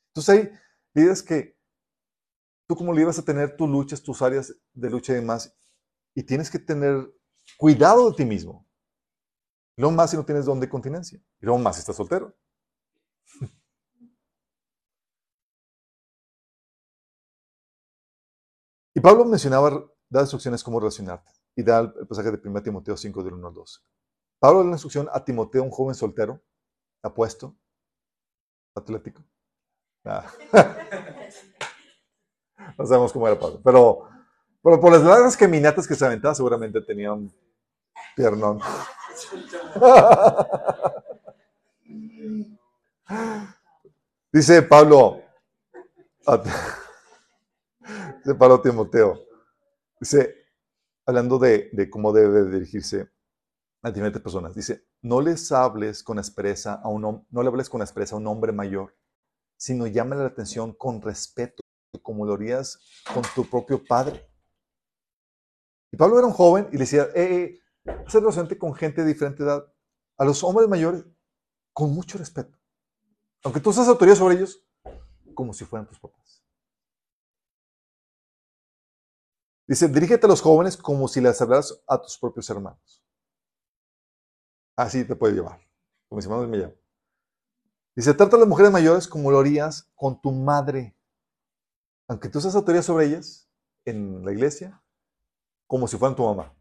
Entonces hay ideas que tú como líder vas a tener tus luchas, tus áreas de lucha y demás, y tienes que tener cuidado de ti mismo. lo más si no tienes don de continencia. Y más si estás soltero. Y Pablo mencionaba, da instrucciones cómo relacionarte. Y da el pasaje de 1 Timoteo 5, del 1 al 12. Pablo da la instrucción a Timoteo, un joven soltero, apuesto, atlético. Ah. no sabemos cómo era Pablo. Pero, pero por las largas caminatas que se aventaba, seguramente tenía un piernón. Dice Pablo, dice Pablo Timoteo, dice, hablando de, cómo debe dirigirse a diferentes personas, dice, no les hables con aspereza a un no le hables con aspereza a un hombre mayor, sino llámale la atención con respeto, como lo harías con tu propio padre. Y Pablo era un joven y le decía, eh, eh hacer con gente de diferente edad, a los hombres mayores, con mucho respeto. Aunque tú seas autoridad sobre ellos, como si fueran tus papás. Dice, dirígete a los jóvenes como si les hablaras a tus propios hermanos. Así te puede llevar. Como mis hermanos me llaman. Dice, trata a las mujeres mayores como lo harías con tu madre. Aunque tú seas autoridad sobre ellas en la iglesia, como si fueran tu mamá.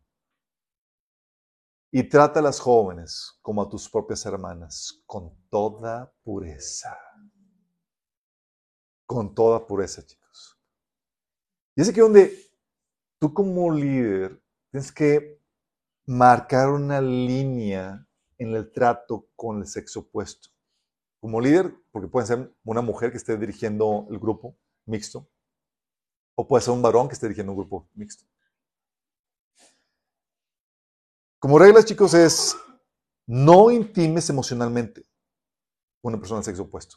Y trata a las jóvenes como a tus propias hermanas, con toda pureza. Con toda pureza, chicos. Y es aquí donde tú como líder tienes que marcar una línea en el trato con el sexo opuesto. Como líder, porque puede ser una mujer que esté dirigiendo el grupo mixto, o puede ser un varón que esté dirigiendo un grupo mixto. Como regla, chicos, es no intimes emocionalmente con una persona del sexo opuesto.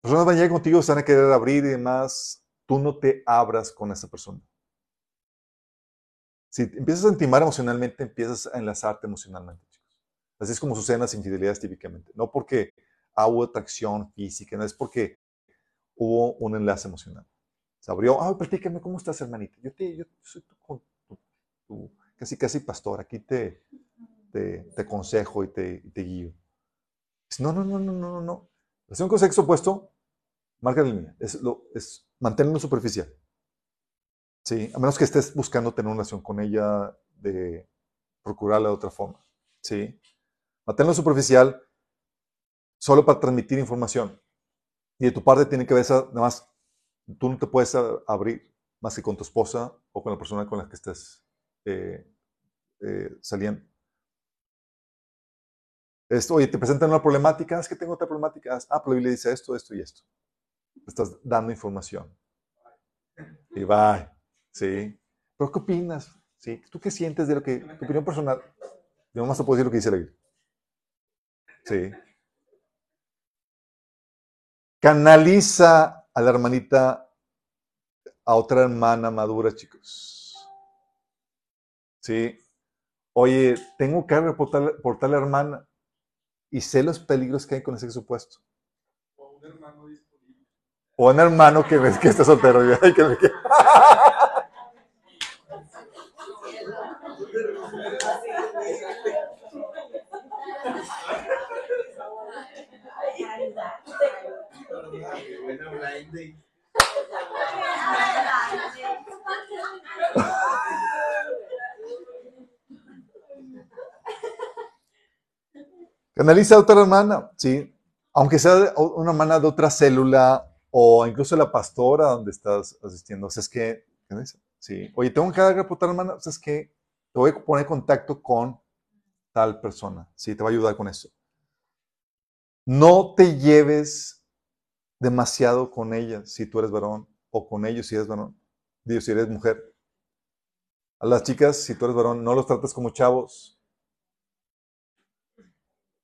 Personas van a llegar contigo, están a querer abrir y demás, tú no te abras con esa persona. Si empiezas a intimar emocionalmente, empiezas a enlazarte emocionalmente, chicos. Así es como suceden las infidelidades típicamente. No porque hubo atracción física, no es porque hubo un enlace emocional. Se abrió, ah, platícame, ¿cómo estás, hermanita? Yo, te, yo soy tu, casi, casi pastor, aquí te, te, te aconsejo y te, guío. No, no, no, no, no, no. La con sexo opuesto, marca la línea. Es, es manténlo superficial. ¿Sí? A menos que estés buscando tener una relación con ella de procurarla de otra forma. ¿Sí? Manténlo superficial solo para transmitir información. Y de tu parte tiene que ver, nada más, tú no te puedes abrir más que con tu esposa o con la persona con la que estés eh, eh, saliendo. Esto, oye, te presentan una problemática, es que tengo otra problemática. Ah, pero le dice esto, esto y esto estás dando información. Y va, ¿sí? ¿Pero qué opinas? ¿Sí? ¿Tú qué sientes de lo que, tu opinión personal? Yo nomás te puedo decir lo que dice la Biblia. ¿Sí? Canaliza a la hermanita a otra hermana madura, chicos. ¿Sí? Oye, tengo que reportarle, a la hermana y sé los peligros que hay con ese supuesto. O un hermano que ves que está soltero. Y, que me... Canaliza a otra hermana, sí. Aunque sea una hermana de otra célula o incluso la pastora donde estás asistiendo. O sea, es que. Sí. Oye, tengo que reputar, hermana. O sea, es que te voy a poner en contacto con tal persona. Sí, te va a ayudar con eso. No te lleves demasiado con ella si tú eres varón o con ellos si eres varón. Dios, si eres mujer. A las chicas, si tú eres varón, no los trates como chavos.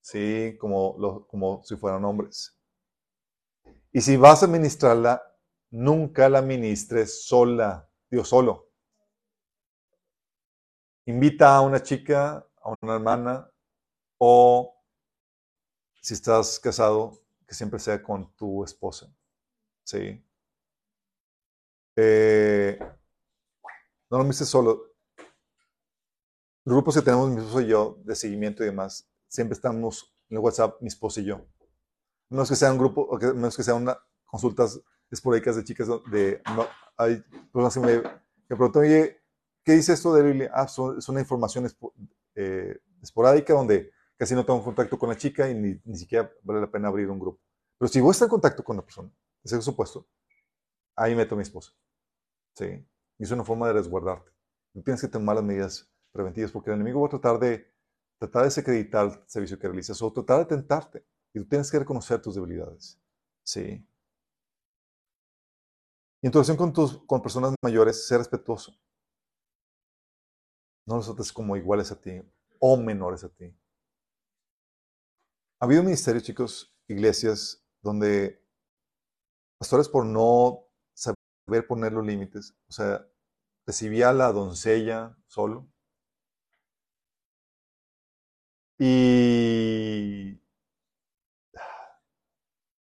Sí, como, como si fueran hombres. Y si vas a ministrarla, nunca la ministres sola, digo solo. Invita a una chica, a una hermana, o si estás casado, que siempre sea con tu esposa. ¿Sí? Eh, no lo ministres solo. Los grupos que tenemos, mi esposo y yo, de seguimiento y demás, siempre estamos en el WhatsApp, mi esposo y yo. No es que sea un grupo, no es que sean una, consultas esporádicas de chicas de... No, hay personas que me, preguntan, oye, ¿qué dice esto de Biblia? Ah, es una información eh, esporádica donde casi no tengo contacto con la chica y ni, ni, siquiera vale la pena abrir un grupo. Pero si voy a estar en contacto con la persona, de sexo opuesto, ahí meto a mi esposa. ¿Sí? Y es una forma de resguardarte. No tienes que tomar las medidas preventivas porque el enemigo va a tratar de, tratar de desacreditar el servicio que realizas o tratar de tentarte. Y tú tienes que reconocer tus debilidades. ¿Sí? Y en tu relación con, tus, con personas mayores, ser respetuoso. No los trates como iguales a ti o menores a ti. Ha habido ministerios, chicos, iglesias, donde pastores por no saber poner los límites, o sea, recibía a la doncella solo y,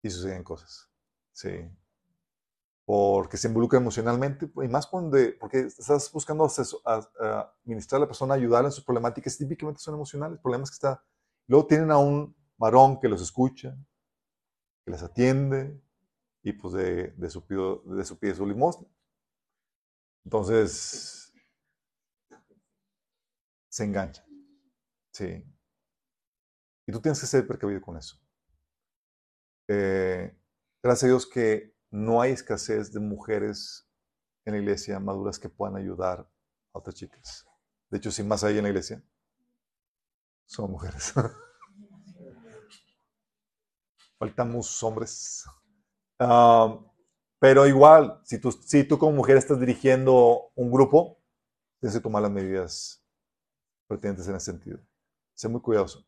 y suceden cosas. Sí porque se involucra emocionalmente, y más porque estás buscando a, ministrar a la persona, ayudarla en sus problemáticas, típicamente son emocionales, problemas que está. Luego tienen a un varón que los escucha, que les atiende, y pues de, de su, de su pie su limosna. Entonces, se engancha. Sí. Y tú tienes que ser precavido con eso. Eh, gracias a Dios que no hay escasez de mujeres en la iglesia maduras que puedan ayudar a otras chicas. De hecho, sin más hay en la iglesia, son mujeres. Faltamos hombres. Ah, pero igual, si tú, si tú como mujer estás dirigiendo un grupo, tienes que tomar las medidas pertinentes en ese sentido. Sé muy cuidadoso.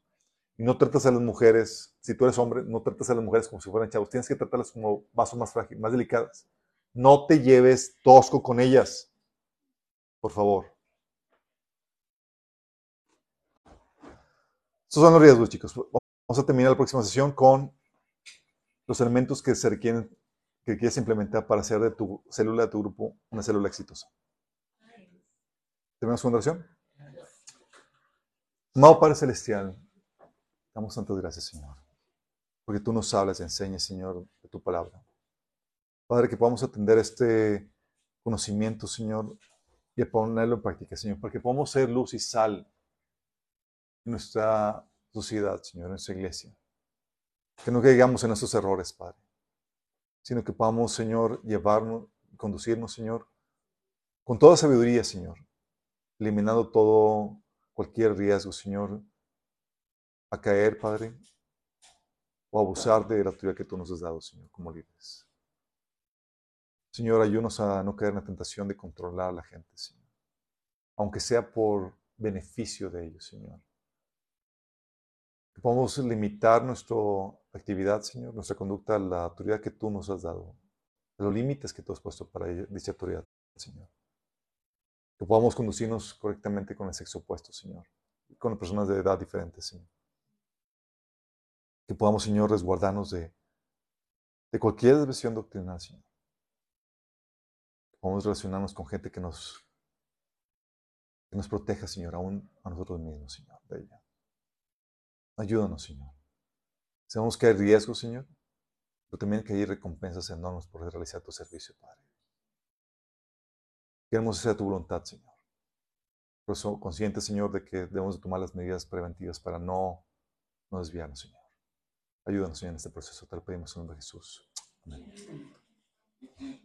Y no tratas a las mujeres, si tú eres hombre, no tratas a las mujeres como si fueran chavos. Tienes que tratarlas como vasos más frágiles, más delicadas. No te lleves tosco con ellas. Por favor. Estos son los riesgos, chicos. Vamos a terminar la próxima sesión con los elementos que se requieren, que quieres implementar para hacer de tu célula, de tu grupo, una célula exitosa. ¿Terminamos con oración? Amado Padre Celestial, Damos tantas gracias, Señor, porque tú nos hablas y enseñas, Señor, de tu palabra. Padre, que podamos atender este conocimiento, Señor, y ponerlo en práctica, Señor, para que podamos ser luz y sal en nuestra sociedad, Señor, en nuestra iglesia. Que no caigamos en nuestros errores, Padre, sino que podamos, Señor, llevarnos, conducirnos, Señor, con toda sabiduría, Señor, eliminando todo, cualquier riesgo, Señor, a caer, Padre, o abusar de la autoridad que tú nos has dado, Señor, como líderes. Señor, ayúdanos a no caer en la tentación de controlar a la gente, Señor. Aunque sea por beneficio de ellos, Señor. Que podamos limitar nuestra actividad, Señor, nuestra conducta a la autoridad que tú nos has dado, a los límites que tú has puesto para dicha autoridad, Señor. Que podamos conducirnos correctamente con el sexo opuesto, Señor, y con personas de edad diferente, Señor que podamos, Señor, resguardarnos de, de cualquier desviación doctrinal, Señor. Que podamos relacionarnos con gente que nos, que nos proteja, Señor, aún a nosotros mismos, Señor. Ayúdanos, Señor. Sabemos que hay riesgos, Señor, pero también que hay recompensas enormes por realizar tu servicio, Padre. Queremos hacer tu voluntad, Señor. Por eso, conscientes, Señor, de que debemos de tomar las medidas preventivas para no, no desviarnos, Señor. Ayúdanos, Señor, en este proceso. Te lo pedimos en nombre de Jesús. Amén.